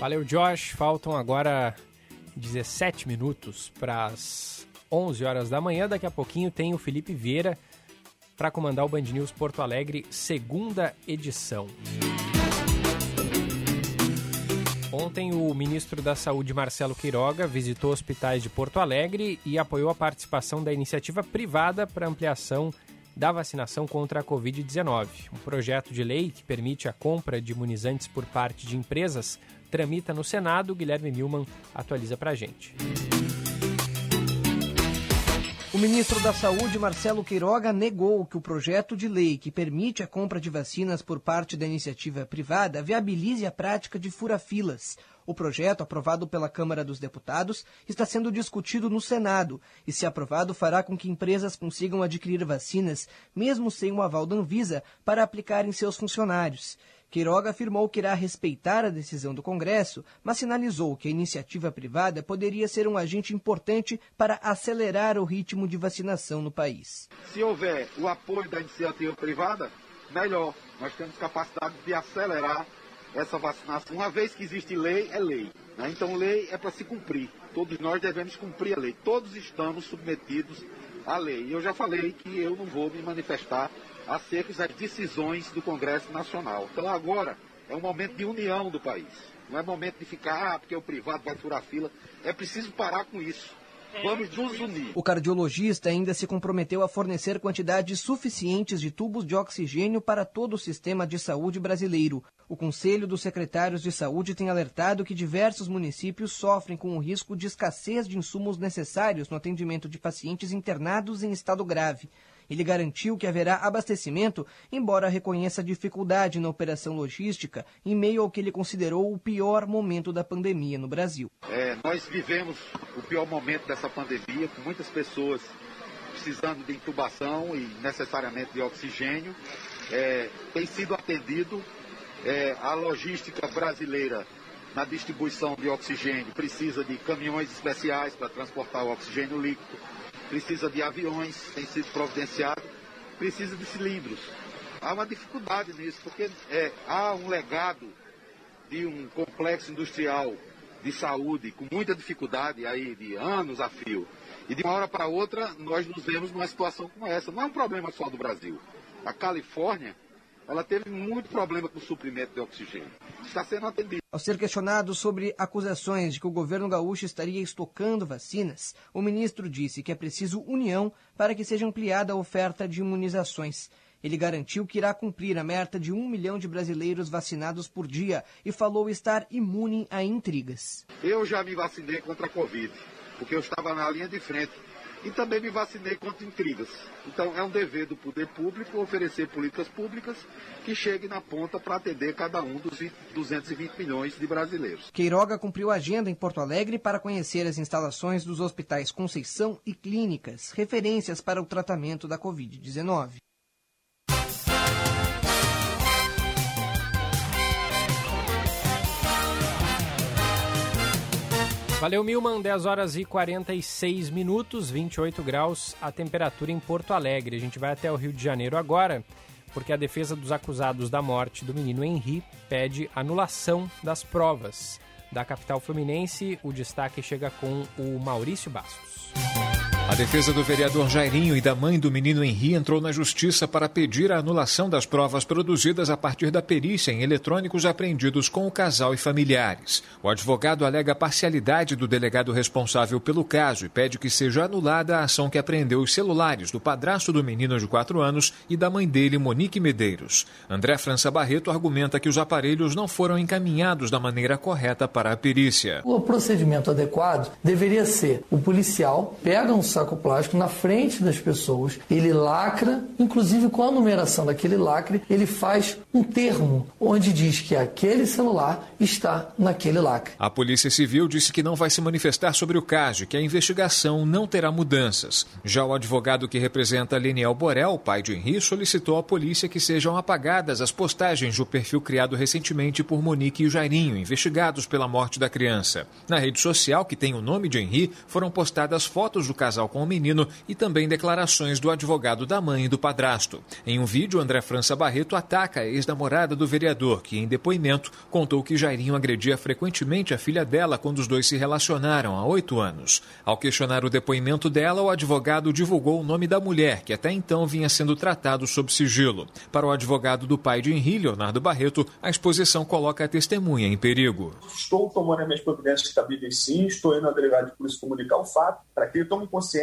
Valeu, Josh. Faltam agora 17 minutos para as 11 horas da manhã. Daqui a pouquinho tem o Felipe Vieira para comandar o Band News Porto Alegre, segunda edição. Ontem, o ministro da Saúde, Marcelo Queiroga, visitou hospitais de Porto Alegre e apoiou a participação da iniciativa privada para ampliação da vacinação contra a Covid-19. Um projeto de lei que permite a compra de imunizantes por parte de empresas tramita no Senado. Guilherme Milman atualiza para a gente. O ministro da Saúde, Marcelo Queiroga, negou que o projeto de lei que permite a compra de vacinas por parte da iniciativa privada viabilize a prática de fura-filas. O projeto, aprovado pela Câmara dos Deputados, está sendo discutido no Senado e, se aprovado, fará com que empresas consigam adquirir vacinas, mesmo sem o aval da Anvisa, para aplicar em seus funcionários. Queiroga afirmou que irá respeitar a decisão do Congresso, mas sinalizou que a iniciativa privada poderia ser um agente importante para acelerar o ritmo de vacinação no país. Se houver o apoio da iniciativa privada, melhor. Nós temos capacidade de acelerar essa vacinação. Uma vez que existe lei, é lei. Né? Então, lei é para se cumprir. Todos nós devemos cumprir a lei. Todos estamos submetidos à lei. E eu já falei que eu não vou me manifestar acerca das decisões do Congresso Nacional. Então agora é um momento de união do país. Não é momento de ficar, ah, porque o privado vai furar fila. É preciso parar com isso. Vamos nos unir. O cardiologista ainda se comprometeu a fornecer quantidades suficientes de tubos de oxigênio para todo o sistema de saúde brasileiro. O Conselho dos Secretários de Saúde tem alertado que diversos municípios sofrem com o risco de escassez de insumos necessários no atendimento de pacientes internados em estado grave. Ele garantiu que haverá abastecimento, embora reconheça dificuldade na operação logística em meio ao que ele considerou o pior momento da pandemia no Brasil. É, nós vivemos o pior momento dessa pandemia, com muitas pessoas precisando de intubação e necessariamente de oxigênio. É, tem sido atendido é, a logística brasileira na distribuição de oxigênio precisa de caminhões especiais para transportar o oxigênio líquido precisa de aviões, tem sido providenciado, precisa de cilindros. Há uma dificuldade nisso, porque é, há um legado de um complexo industrial de saúde com muita dificuldade aí de anos a fio. E de uma hora para outra nós nos vemos numa situação como essa. Não é um problema só do Brasil. A Califórnia ela teve muito problema com o suprimento de oxigênio. Está sendo atendido. Ao ser questionado sobre acusações de que o governo gaúcho estaria estocando vacinas, o ministro disse que é preciso união para que seja ampliada a oferta de imunizações. Ele garantiu que irá cumprir a meta de um milhão de brasileiros vacinados por dia e falou estar imune a intrigas. Eu já me vacinei contra a Covid, porque eu estava na linha de frente e também me vacinei contra intrigas. Então é um dever do poder público oferecer políticas públicas que cheguem na ponta para atender cada um dos 20, 220 milhões de brasileiros. Queiroga cumpriu agenda em Porto Alegre para conhecer as instalações dos hospitais Conceição e Clínicas, referências para o tratamento da Covid-19. Valeu, Milman. 10 horas e 46 minutos, 28 graus a temperatura em Porto Alegre. A gente vai até o Rio de Janeiro agora, porque a defesa dos acusados da morte do menino Henri pede anulação das provas. Da capital fluminense, o destaque chega com o Maurício Bastos. A defesa do vereador Jairinho e da mãe do menino Henri entrou na justiça para pedir a anulação das provas produzidas a partir da perícia em eletrônicos apreendidos com o casal e familiares. O advogado alega a parcialidade do delegado responsável pelo caso e pede que seja anulada a ação que apreendeu os celulares do padrasto do menino de 4 anos e da mãe dele, Monique Medeiros. André França Barreto argumenta que os aparelhos não foram encaminhados da maneira correta para a perícia. O procedimento adequado deveria ser o policial pega um saco plástico na frente das pessoas, ele lacra, inclusive com a numeração daquele lacre, ele faz um termo onde diz que aquele celular está naquele lacre. A Polícia Civil disse que não vai se manifestar sobre o caso que a investigação não terá mudanças. Já o advogado que representa Leniel Borel, pai de Henri, solicitou à polícia que sejam apagadas as postagens do perfil criado recentemente por Monique e Jairinho, investigados pela morte da criança. Na rede social, que tem o nome de Henri, foram postadas fotos do casal com o menino e também declarações do advogado da mãe e do padrasto. Em um vídeo, André França Barreto ataca a ex-namorada do vereador, que em depoimento contou que Jairinho agredia frequentemente a filha dela quando os dois se relacionaram há oito anos. Ao questionar o depoimento dela, o advogado divulgou o nome da mulher, que até então vinha sendo tratado sob sigilo. Para o advogado do pai de Henri, Leonardo Barreto, a exposição coloca a testemunha em perigo. Estou tomando as minhas providências cabíveis sim, estou indo à delegada de polícia comunicar o fato, para que ele tome consciência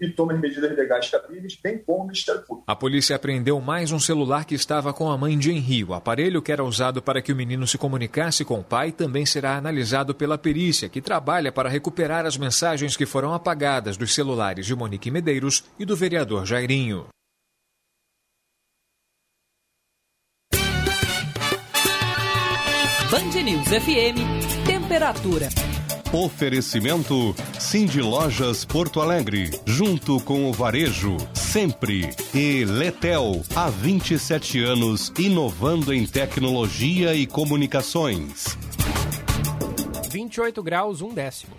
e tome as medidas legais cabíveis, bem como o Ministério Público. A polícia apreendeu mais um celular que estava com a mãe de Henri. O aparelho que era usado para que o menino se comunicasse com o pai também será analisado pela perícia, que trabalha para recuperar as mensagens que foram apagadas dos celulares de Monique Medeiros e do vereador Jairinho. Band News FM, temperatura. Oferecimento Cindy Lojas Porto Alegre, junto com o Varejo, sempre. E Letel, há 27 anos, inovando em tecnologia e comunicações. 28 graus, um décimo.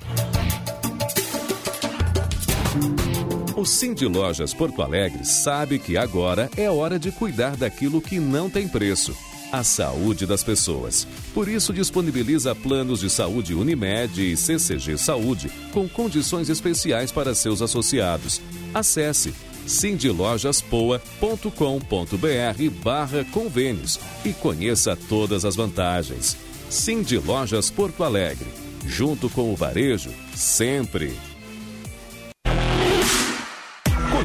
O Cindy Lojas Porto Alegre sabe que agora é hora de cuidar daquilo que não tem preço a saúde das pessoas. Por isso, disponibiliza planos de saúde Unimed e CCG Saúde com condições especiais para seus associados. Acesse cindylojaspoa.com.br barra convênios e conheça todas as vantagens. Cindy Lojas Porto Alegre, junto com o varejo, sempre.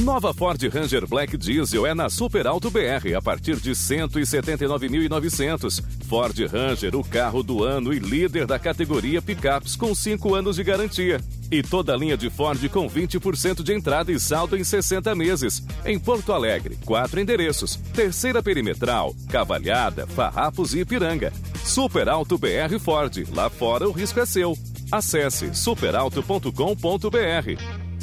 Nova Ford Ranger Black Diesel é na Super Alto BR a partir de 179.900. Ford Ranger, o carro do ano e líder da categoria picapes com 5 anos de garantia. E toda a linha de Ford com 20% de entrada e saldo em 60 meses. Em Porto Alegre, quatro endereços: Terceira Perimetral, Cavalhada, Farrapos e Ipiranga. Super Alto BR Ford. Lá fora o risco é seu. Acesse superalto.com.br.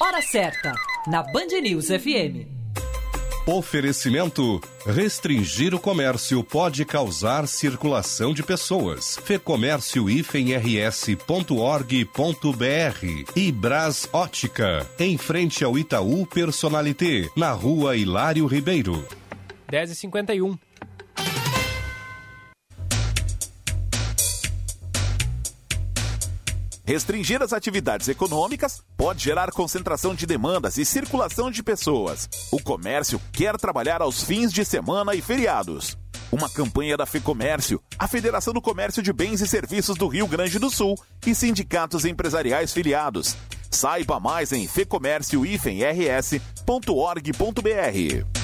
Hora certa, na Band News FM. Oferecimento: restringir o comércio pode causar circulação de pessoas. fecomércio-rs.org.br e Bras Ótica, em frente ao Itaú Personalité, na rua Hilário Ribeiro. 10h51. Restringir as atividades econômicas pode gerar concentração de demandas e circulação de pessoas. O comércio quer trabalhar aos fins de semana e feriados. Uma campanha da FEComércio, a Federação do Comércio de Bens e Serviços do Rio Grande do Sul e sindicatos empresariais filiados. Saiba mais em fecomércio-rs.org.br.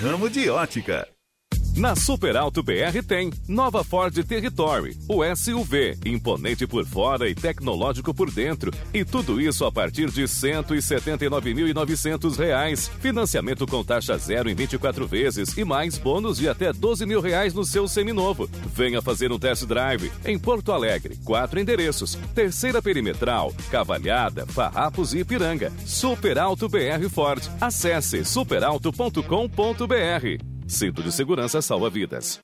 ramo de ótica. Na Super Alto BR tem nova Ford Territory, o SUV, imponente por fora e tecnológico por dentro. E tudo isso a partir de R$ 179.900. Financiamento com taxa zero em 24 vezes e mais bônus de até 12 mil reais no seu seminovo. Venha fazer um test drive em Porto Alegre. Quatro endereços: Terceira Perimetral, Cavalhada, Farrapos e Ipiranga. Super Alto BR Ford. Acesse superalto.com.br. Cinto de segurança salva vidas.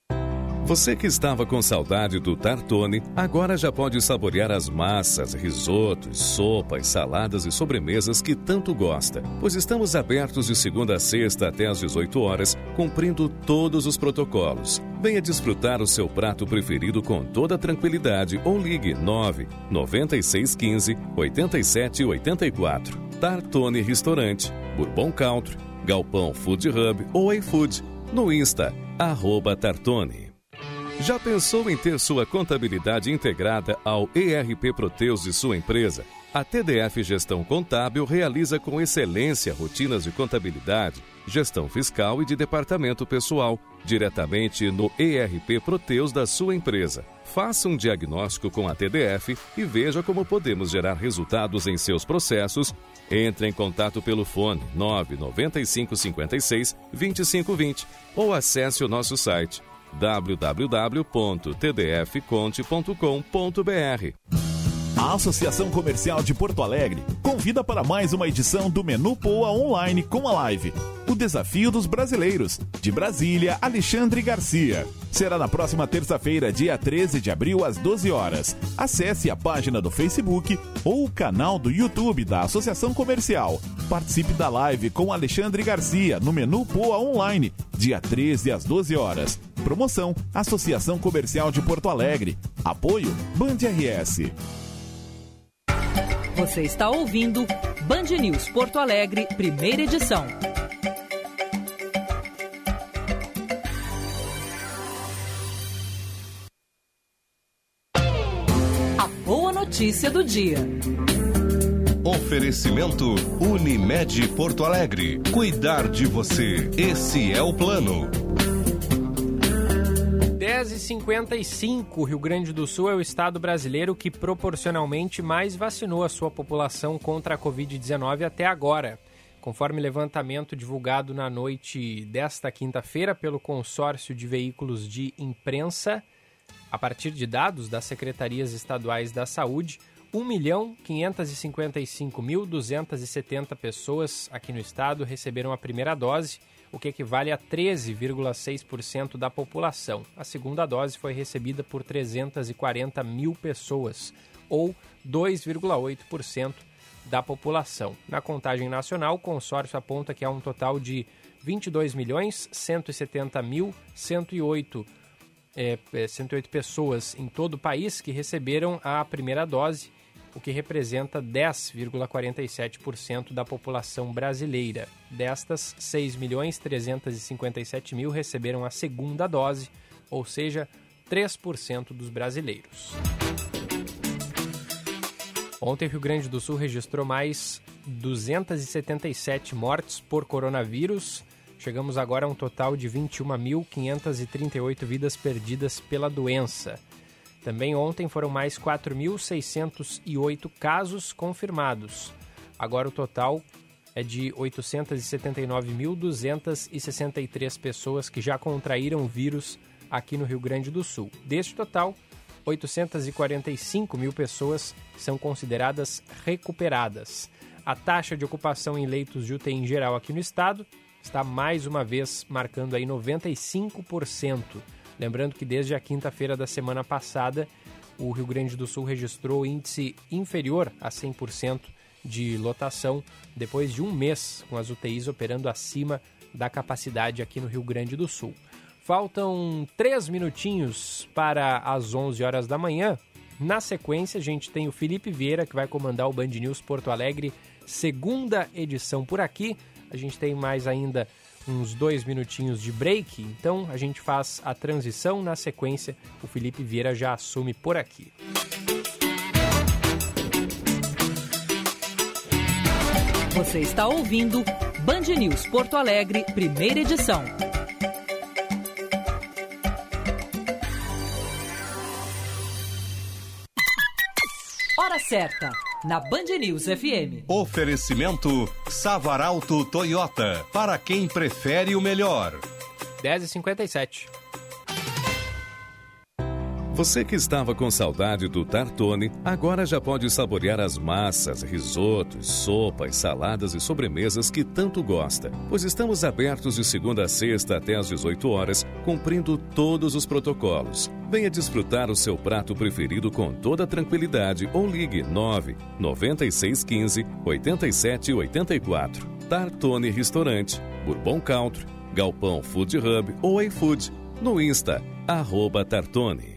Você que estava com saudade do Tartone, agora já pode saborear as massas, risotos, sopas, saladas e sobremesas que tanto gosta, pois estamos abertos de segunda a sexta até às 18 horas, cumprindo todos os protocolos. Venha desfrutar o seu prato preferido com toda tranquilidade ou ligue 9 9615 8784. Tartone Restaurante, Bourbon Country, Galpão Food Hub ou iFood. No Insta, arroba Tartone. Já pensou em ter sua contabilidade integrada ao ERP Proteus de sua empresa? A TDF Gestão Contábil realiza com excelência rotinas de contabilidade, gestão fiscal e de departamento pessoal, diretamente no ERP Proteus da sua empresa. Faça um diagnóstico com a TDF e veja como podemos gerar resultados em seus processos. Entre em contato pelo fone 995 56 2520 ou acesse o nosso site www.tdfconte.com.br. A Associação Comercial de Porto Alegre convida para mais uma edição do Menu Poa Online com a live. O Desafio dos Brasileiros, de Brasília, Alexandre Garcia. Será na próxima terça-feira, dia 13 de abril, às 12 horas. Acesse a página do Facebook ou o canal do YouTube da Associação Comercial. Participe da live com Alexandre Garcia no Menu Poa Online, dia 13 às 12 horas. Promoção Associação Comercial de Porto Alegre. Apoio Band RS. Você está ouvindo Band News Porto Alegre, primeira edição. A boa notícia do dia. Oferecimento Unimed Porto Alegre. Cuidar de você. Esse é o plano. 10h55, Rio Grande do Sul é o estado brasileiro que proporcionalmente mais vacinou a sua população contra a Covid-19 até agora. Conforme levantamento divulgado na noite desta quinta-feira pelo consórcio de veículos de imprensa, a partir de dados das secretarias estaduais da saúde, 1.555.270 pessoas aqui no estado receberam a primeira dose o que equivale a 13,6% da população. A segunda dose foi recebida por 340 mil pessoas, ou 2,8% da população. Na contagem nacional, o consórcio aponta que há um total de 22 milhões 170 mil 108 é, 108 pessoas em todo o país que receberam a primeira dose o que representa 10,47% da população brasileira. Destas, 6 milhões 357 mil receberam a segunda dose, ou seja, 3% dos brasileiros. Ontem, Rio Grande do Sul registrou mais 277 mortes por coronavírus. Chegamos agora a um total de 21.538 vidas perdidas pela doença. Também ontem foram mais 4.608 casos confirmados. Agora o total é de 879.263 pessoas que já contraíram o vírus aqui no Rio Grande do Sul. Deste total, 845 mil pessoas são consideradas recuperadas. A taxa de ocupação em leitos de UTI em geral aqui no estado está mais uma vez marcando aí 95%. Lembrando que desde a quinta-feira da semana passada, o Rio Grande do Sul registrou índice inferior a 100% de lotação, depois de um mês com as UTIs operando acima da capacidade aqui no Rio Grande do Sul. Faltam três minutinhos para as 11 horas da manhã. Na sequência, a gente tem o Felipe Vieira, que vai comandar o Band News Porto Alegre, segunda edição por aqui. A gente tem mais ainda uns dois minutinhos de break, então a gente faz a transição. Na sequência, o Felipe Vieira já assume por aqui. Você está ouvindo Band News Porto Alegre, primeira edição. Hora certa, na Band News FM. Oferecimento Savaralto Toyota, para quem prefere o melhor. 10h57. Você que estava com saudade do Tartone, agora já pode saborear as massas, risotos, sopas, saladas e sobremesas que tanto gosta. Pois estamos abertos de segunda a sexta até às 18 horas, cumprindo todos os protocolos. Venha desfrutar o seu prato preferido com toda tranquilidade ou ligue 9 9615 8784. Tartone Restaurante, Bourbon Country, Galpão Food Hub ou iFood. No Insta, arroba Tartone.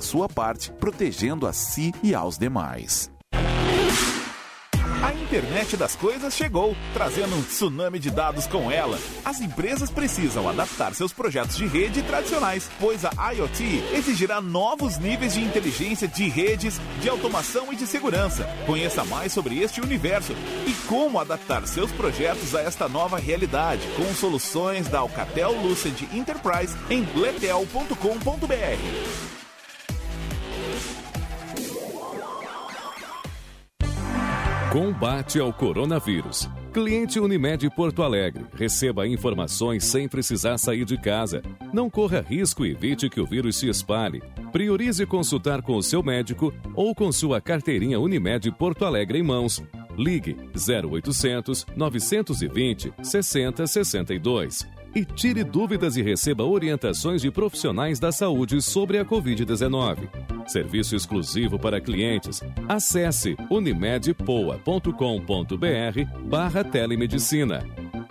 sua parte, protegendo a si e aos demais. A internet das coisas chegou, trazendo um tsunami de dados com ela. As empresas precisam adaptar seus projetos de rede tradicionais, pois a IoT exigirá novos níveis de inteligência de redes, de automação e de segurança. Conheça mais sobre este universo e como adaptar seus projetos a esta nova realidade com soluções da Alcatel Lucent Enterprise em letel.com.br. Combate ao coronavírus. Cliente Unimed Porto Alegre. Receba informações sem precisar sair de casa. Não corra risco e evite que o vírus se espalhe. Priorize consultar com o seu médico ou com sua carteirinha Unimed Porto Alegre em mãos. Ligue 0800 920 6062 e tire dúvidas e receba orientações de profissionais da saúde sobre a Covid-19. Serviço exclusivo para clientes. Acesse unimedpoa.com.br barra telemedicina.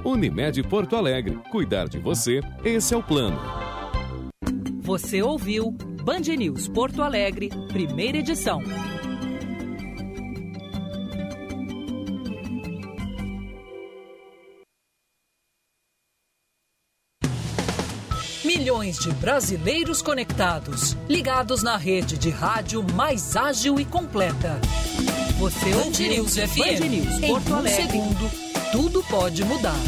Unimed Porto Alegre. Cuidar de você, esse é o plano. Você ouviu Band News Porto Alegre, primeira edição. Milhões de brasileiros conectados, ligados na rede de rádio mais ágil e completa. Você ouviu News FM. Band News Porto em um Alegre. segundo, tudo pode mudar.